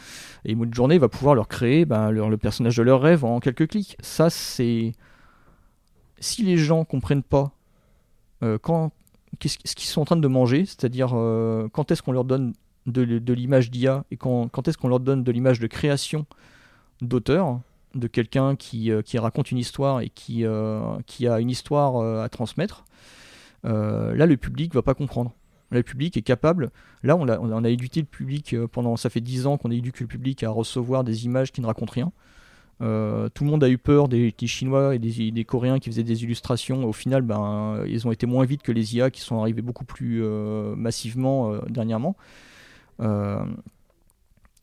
Et Midjourney va pouvoir leur créer ben, leur- le personnage de leur rêve en quelques clics. Ça, c'est. Si les gens comprennent pas quand, ce qu'ils sont en train de manger, c'est-à-dire quand est-ce qu'on leur donne de, l'image d'IA et quand, quand est-ce qu'on leur donne de l'image de création d'auteur, de quelqu'un qui, euh, qui raconte une histoire et qui, euh, qui a une histoire euh, à transmettre, là le public va pas comprendre. Là, le public est capable. Là, on a, éduqué le public pendant. Ça fait 10 ans qu'on a éduqué le public à recevoir des images qui ne racontent rien. Tout le monde a eu peur des, Chinois et des, des Coréens qui faisaient des illustrations. Au final, ben, ils ont été moins vite que les IA qui sont arrivés beaucoup plus massivement dernièrement. Euh,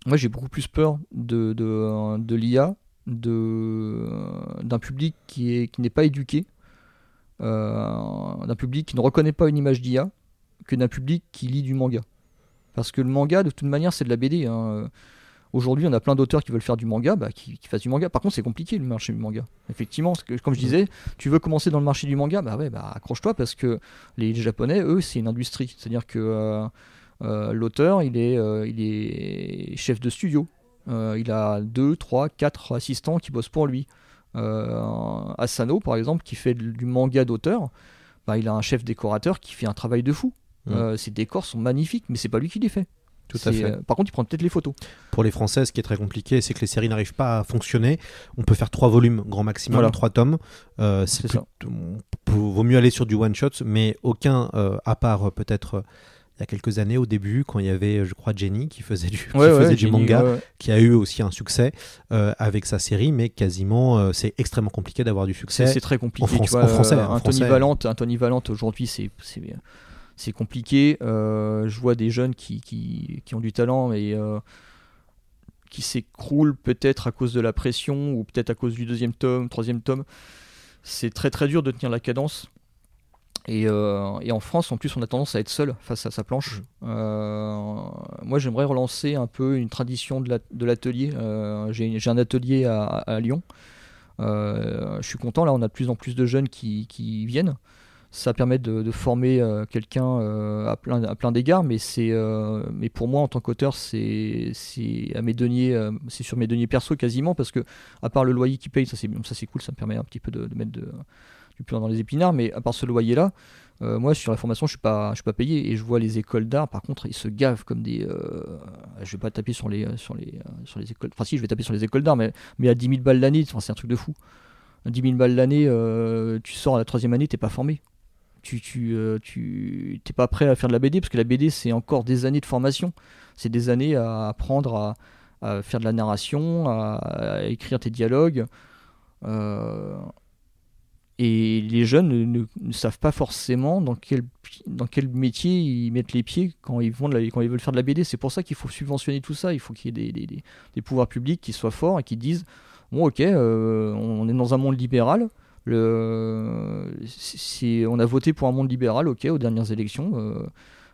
moi, j'ai beaucoup plus peur de, de, de l'IA, d'un public qui est qui n'est pas éduqué, euh, d'un public qui ne reconnaît pas une image d'IA, que d'un public qui lit du manga. Parce que le manga, de toute manière, c'est de la BD. hein. Aujourd'hui, on a plein d'auteurs qui veulent faire du manga, bah, qui, qui fassent du manga. Par contre, c'est compliqué le marché du manga. Effectivement, comme je disais, tu veux commencer dans le marché du manga, bah ouais, bah accroche-toi parce que les Japonais, eux, c'est une industrie. C'est-à-dire que euh, l'auteur, il est, euh, il est chef de studio. Euh, il a 2, 3, 4 assistants qui bossent pour lui. Euh, Asano, par exemple, qui fait du manga d'auteur, bah, il a un chef décorateur qui fait un travail de fou. Mm. Euh, ses décors sont magnifiques, mais c'est pas lui qui les fait. Tout à fait. euh, par contre, il prend peut-être les photos. Pour les Français, ce qui est très compliqué, c'est que les séries n'arrivent pas à fonctionner. On peut faire trois volumes, grand maximum, Voilà. trois tomes. Euh, c'est plus- vaut mieux aller sur du one shot, mais aucun, euh, à part euh, peut-être euh, il y a quelques années au début, quand il y avait, je crois, Jenny qui faisait du, qui faisait du Jenny, manga, ouais, qui a eu aussi un succès euh, avec sa série, mais quasiment, euh, c'est extrêmement compliqué d'avoir du succès. c'est très compliqué. en France- tu vois, en français, euh, en un Tony français. Valente, un Tony Valente aujourd'hui, c'est, compliqué. Euh, je vois des jeunes qui, qui, qui ont du talent et qui s'écroulent peut-être à cause de la pression ou peut-être à cause du deuxième tome, troisième tome. C'est très très dur de tenir la cadence. Et, euh, et en France, en plus, on a tendance à être seul face à sa planche. Euh, moi, j'aimerais relancer un peu une tradition de la- de l'atelier. Euh, j'ai, un atelier à, à Lyon. Je suis content, là, on a de plus en plus de jeunes qui, qui viennent. Ça permet de, de former quelqu'un à plein, à plein d'égards, mais, c'est, mais pour moi, en tant qu'auteur, c'est, sur mes deniers perso quasiment, parce que, à part le loyer qui paye, ça c'est, ça c'est cool, ça me permet un petit peu de, de mettre de- du plomb dans les épinards, mais à part ce loyer-là, euh, moi, sur la formation, je suis pas, je suis pas payé et je vois les écoles d'art. Par contre, ils se gavent comme des. euh, je vais pas taper sur les, sur les, euh, sur les écoles. Enfin, si, je vais taper sur les écoles d'art, mais, mais à 10 000 balles l'année, c'est un truc de fou. À 10 000 balles l'année, euh, tu sors à la troisième année, t'es pas formé. Tu, tu, euh, tu t'es pas prêt à faire de la BD parce que la BD c'est encore des années de formation. C'est des années à apprendre à, faire de la narration, à, écrire tes dialogues. Euh, et les jeunes ne, savent pas forcément dans quel, dans quel métier ils mettent les pieds quand ils, vont quand ils veulent faire de la BD. C'est pour ça qu'il faut subventionner tout ça. Il faut qu'il y ait des, des- pouvoirs publics qui soient forts et qui disent Bon, ok, euh, on est dans un monde libéral. On a voté pour un monde libéral, ok, aux dernières élections. euh,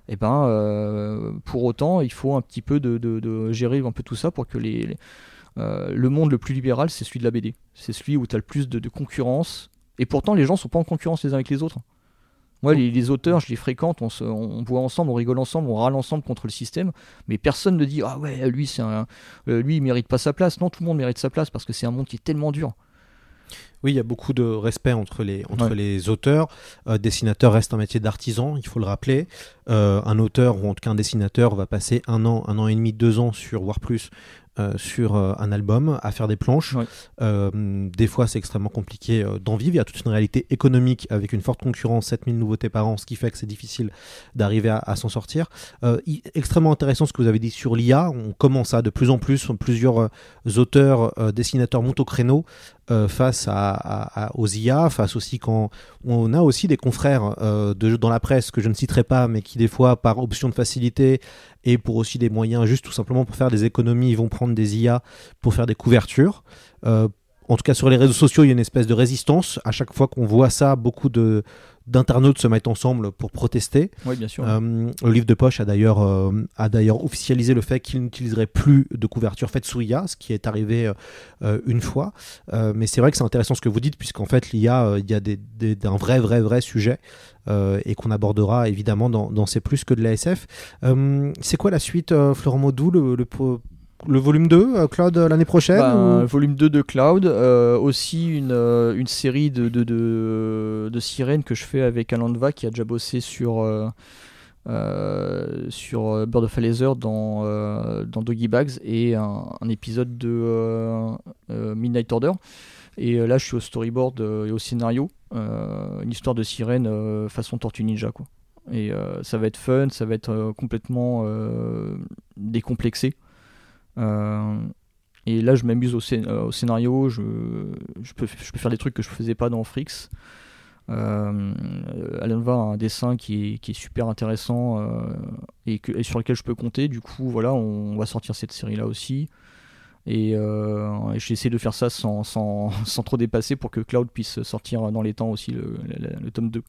et ben, euh, pour autant, il faut un petit peu de, de- gérer un peu tout ça pour que les, le monde le plus libéral, c'est celui de la BD. C'est celui où tu as le plus de concurrence. Et pourtant, les gens sont pas en concurrence les uns avec les autres. Moi, les, les auteurs, je les fréquente, on, se, on boit ensemble, on rigole ensemble, on râle ensemble contre le système, mais personne ne dit ah ouais, lui, c'est un, euh, lui, il mérite pas sa place. Non, tout le monde mérite sa place parce que c'est un monde qui est tellement dur. Oui, il y a beaucoup de respect entre les, entre Ouais. les auteurs. Euh, dessinateur reste un métier d'artisan, il faut le rappeler. Euh, un auteur, ou en tout cas un dessinateur, va passer un an, un an et demi, deux ans sur, voire plus, euh, sur euh, un album, à faire des planches. Ouais. Euh, des fois, c'est extrêmement compliqué d'en vivre. Il y a toute une réalité économique avec une forte concurrence, 7000 nouveautés par an, ce qui fait que c'est difficile d'arriver à, à s'en sortir. Extrêmement intéressant ce que vous avez dit sur l'IA. On commence à de plus en plus, plusieurs auteurs, dessinateurs montent au créneau face à, à- à- aux IA, face aussi quand on a aussi des confrères de, dans la presse que je ne citerai pas, mais qui des fois par option de facilité et pour aussi des moyens juste tout simplement pour faire des économies, ils vont prendre des IA pour faire des couvertures. Euh, en tout cas sur les réseaux sociaux, il y a une espèce de résistance. À chaque fois qu'on voit ça, beaucoup de d'internautes se mettent ensemble pour protester. Oui, bien sûr. Euh, le livre de poche a d'ailleurs euh, a d'ailleurs officialisé le fait qu'il n'utiliserait plus de couverture faite sous IA, ce qui est arrivé euh, une fois. Mais c'est vrai que c'est intéressant ce que vous dites, puisqu'en fait l'IA, il y a des, des- d'un vrai vrai vrai sujet et qu'on abordera évidemment dans, dans C'est plus que de l'ASF. Euh, c'est quoi la suite, Florent Maudou, le, le volume 2, euh, Claude, euh, l'année prochaine Ben, ou- Volume 2 de Cloud, euh, aussi une, une série de, de, de, de sirènes que je fais avec Alan Va qui a déjà bossé sur, euh, sur Bird of a Laser dans, euh, dans Doggy Bags et un, un épisode de euh, Midnight Order. Et là, je suis au storyboard et au scénario, une histoire de sirène façon Tortue Ninja. Quoi. Et ça va être fun, ça va être complètement décomplexé. Euh, et là, je m'amuse au, euh, scénario. Je, peux, faire des trucs que je faisais pas dans Frix. Euh, Alan a un dessin qui est, super intéressant euh, et, sur lequel je peux compter. Du coup, voilà, on, va sortir cette série-là aussi. Et, euh, et j'essaie de faire ça sans, trop dépasser pour que Cloud puisse sortir dans les temps aussi le- le tome 2.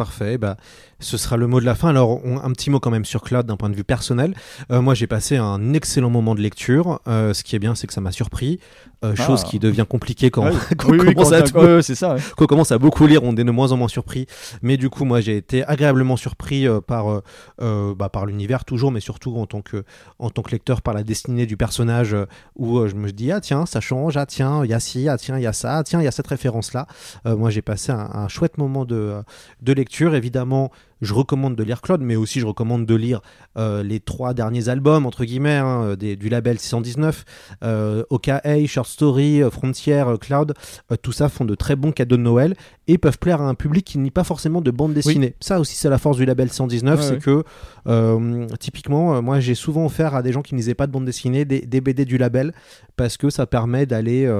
Parfait, bah, ce sera le mot de la fin. Alors, on- un petit mot quand même sur Cloud d'un point de vue personnel. Euh, moi, j'ai passé un excellent moment de lecture. Euh, ce qui est bien, c'est que ça m'a surpris. Euh, Ah. Chose qui devient compliquée quand, Ouais. quand Oui, on oui, commence quand à tout- ouais, ça. ouais. commence à beaucoup lire, on est de moins en moins surpris. Mais du coup, moi, j'ai été agréablement surpris par, bah, par l'univers toujours, mais surtout en tant que, en tant que lecteur par la destinée du personnage, où je me dis ah tiens, ça change, ah tiens, il y a ci, ah tiens, il y a ça, ah tiens, il y a cette référence là. moi, j'ai passé un, un chouette moment de, de lecture. Évidemment, je recommande de lire Claude, mais aussi je recommande de lire euh, les trois derniers albums entre guillemets hein, des- du label 619, euh, OKA, Short Story, euh, Frontier, euh, Cloud. Euh, tout ça font de très bons cadeaux de Noël et peuvent plaire à un public qui n'est pas forcément de bande dessinée. Ça aussi, c'est la force du label 119, Ouais, c'est ouais. que typiquement, moi, j'ai souvent offert à des gens qui ne lisaient pas de bande dessinée des, des BD du label parce que ça permet d'aller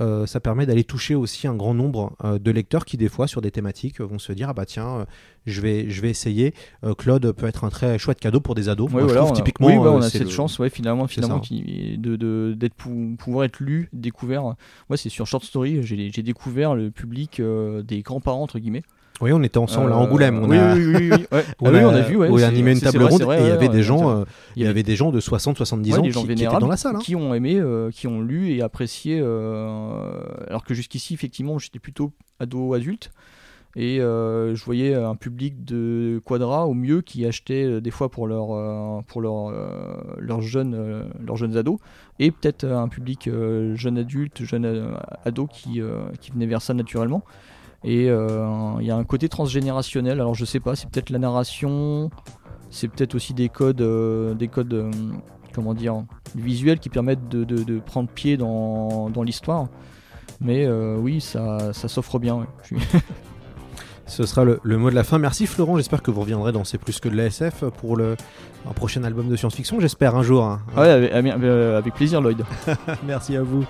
euh, ça permet d'aller toucher aussi un grand nombre euh, de lecteurs qui des fois sur des thématiques euh, vont se dire ah bah tiens euh, je vais je vais essayer Claude peut être un très chouette cadeau pour des ados Ouais, Moi, je trouve on a- typiquement oui, bah, on a cette le- chance, ouais, finalement, finalement, qui, de, de- d'être pou- pouvoir être lu, découvert. Moi, c'est sur Short Story, j'ai, j'ai découvert le public des grands-parents entre guillemets. Oui on était ensemble à Euh, Angoulême on oui, a oui, oui, oui, oui, ouais. on Ah oui, a- on a vu, ouais, où on a c'est- animé une table ronde vrai, et il y avait des gens euh, il y avait des gens de 60 70 Ouais, ans des qui, gens qui étaient dans la salle hein. qui ont aimé, euh, qui ont lu et apprécié. euh, alors que jusqu'ici, effectivement, j'étais plutôt ado-adulte. Et euh, je voyais un public de quadra au mieux qui achetait des fois pour, leur, pour leur, leurs, jeunes, leurs jeunes ados. Et peut-être un public jeune adulte, jeune ado qui, qui venait vers ça naturellement. Et euh, il y a un côté transgénérationnel. Alors je sais pas, c'est peut-être la narration, c'est peut-être aussi des codes, euh, des codes, euh, comment dire, visuels qui permettent de, de- de prendre pied dans, dans l'histoire. Mais oui, ça, ça s'offre bien. ouais. Ce sera le, le mot de la fin. Merci Florent, j'espère que vous reviendrez dans C'est plus que de l'ASF pour le, un prochain album de science-fiction, j'espère un jour. hein. Ouais, avec, avec- avec plaisir, Lloyd. Merci à vous.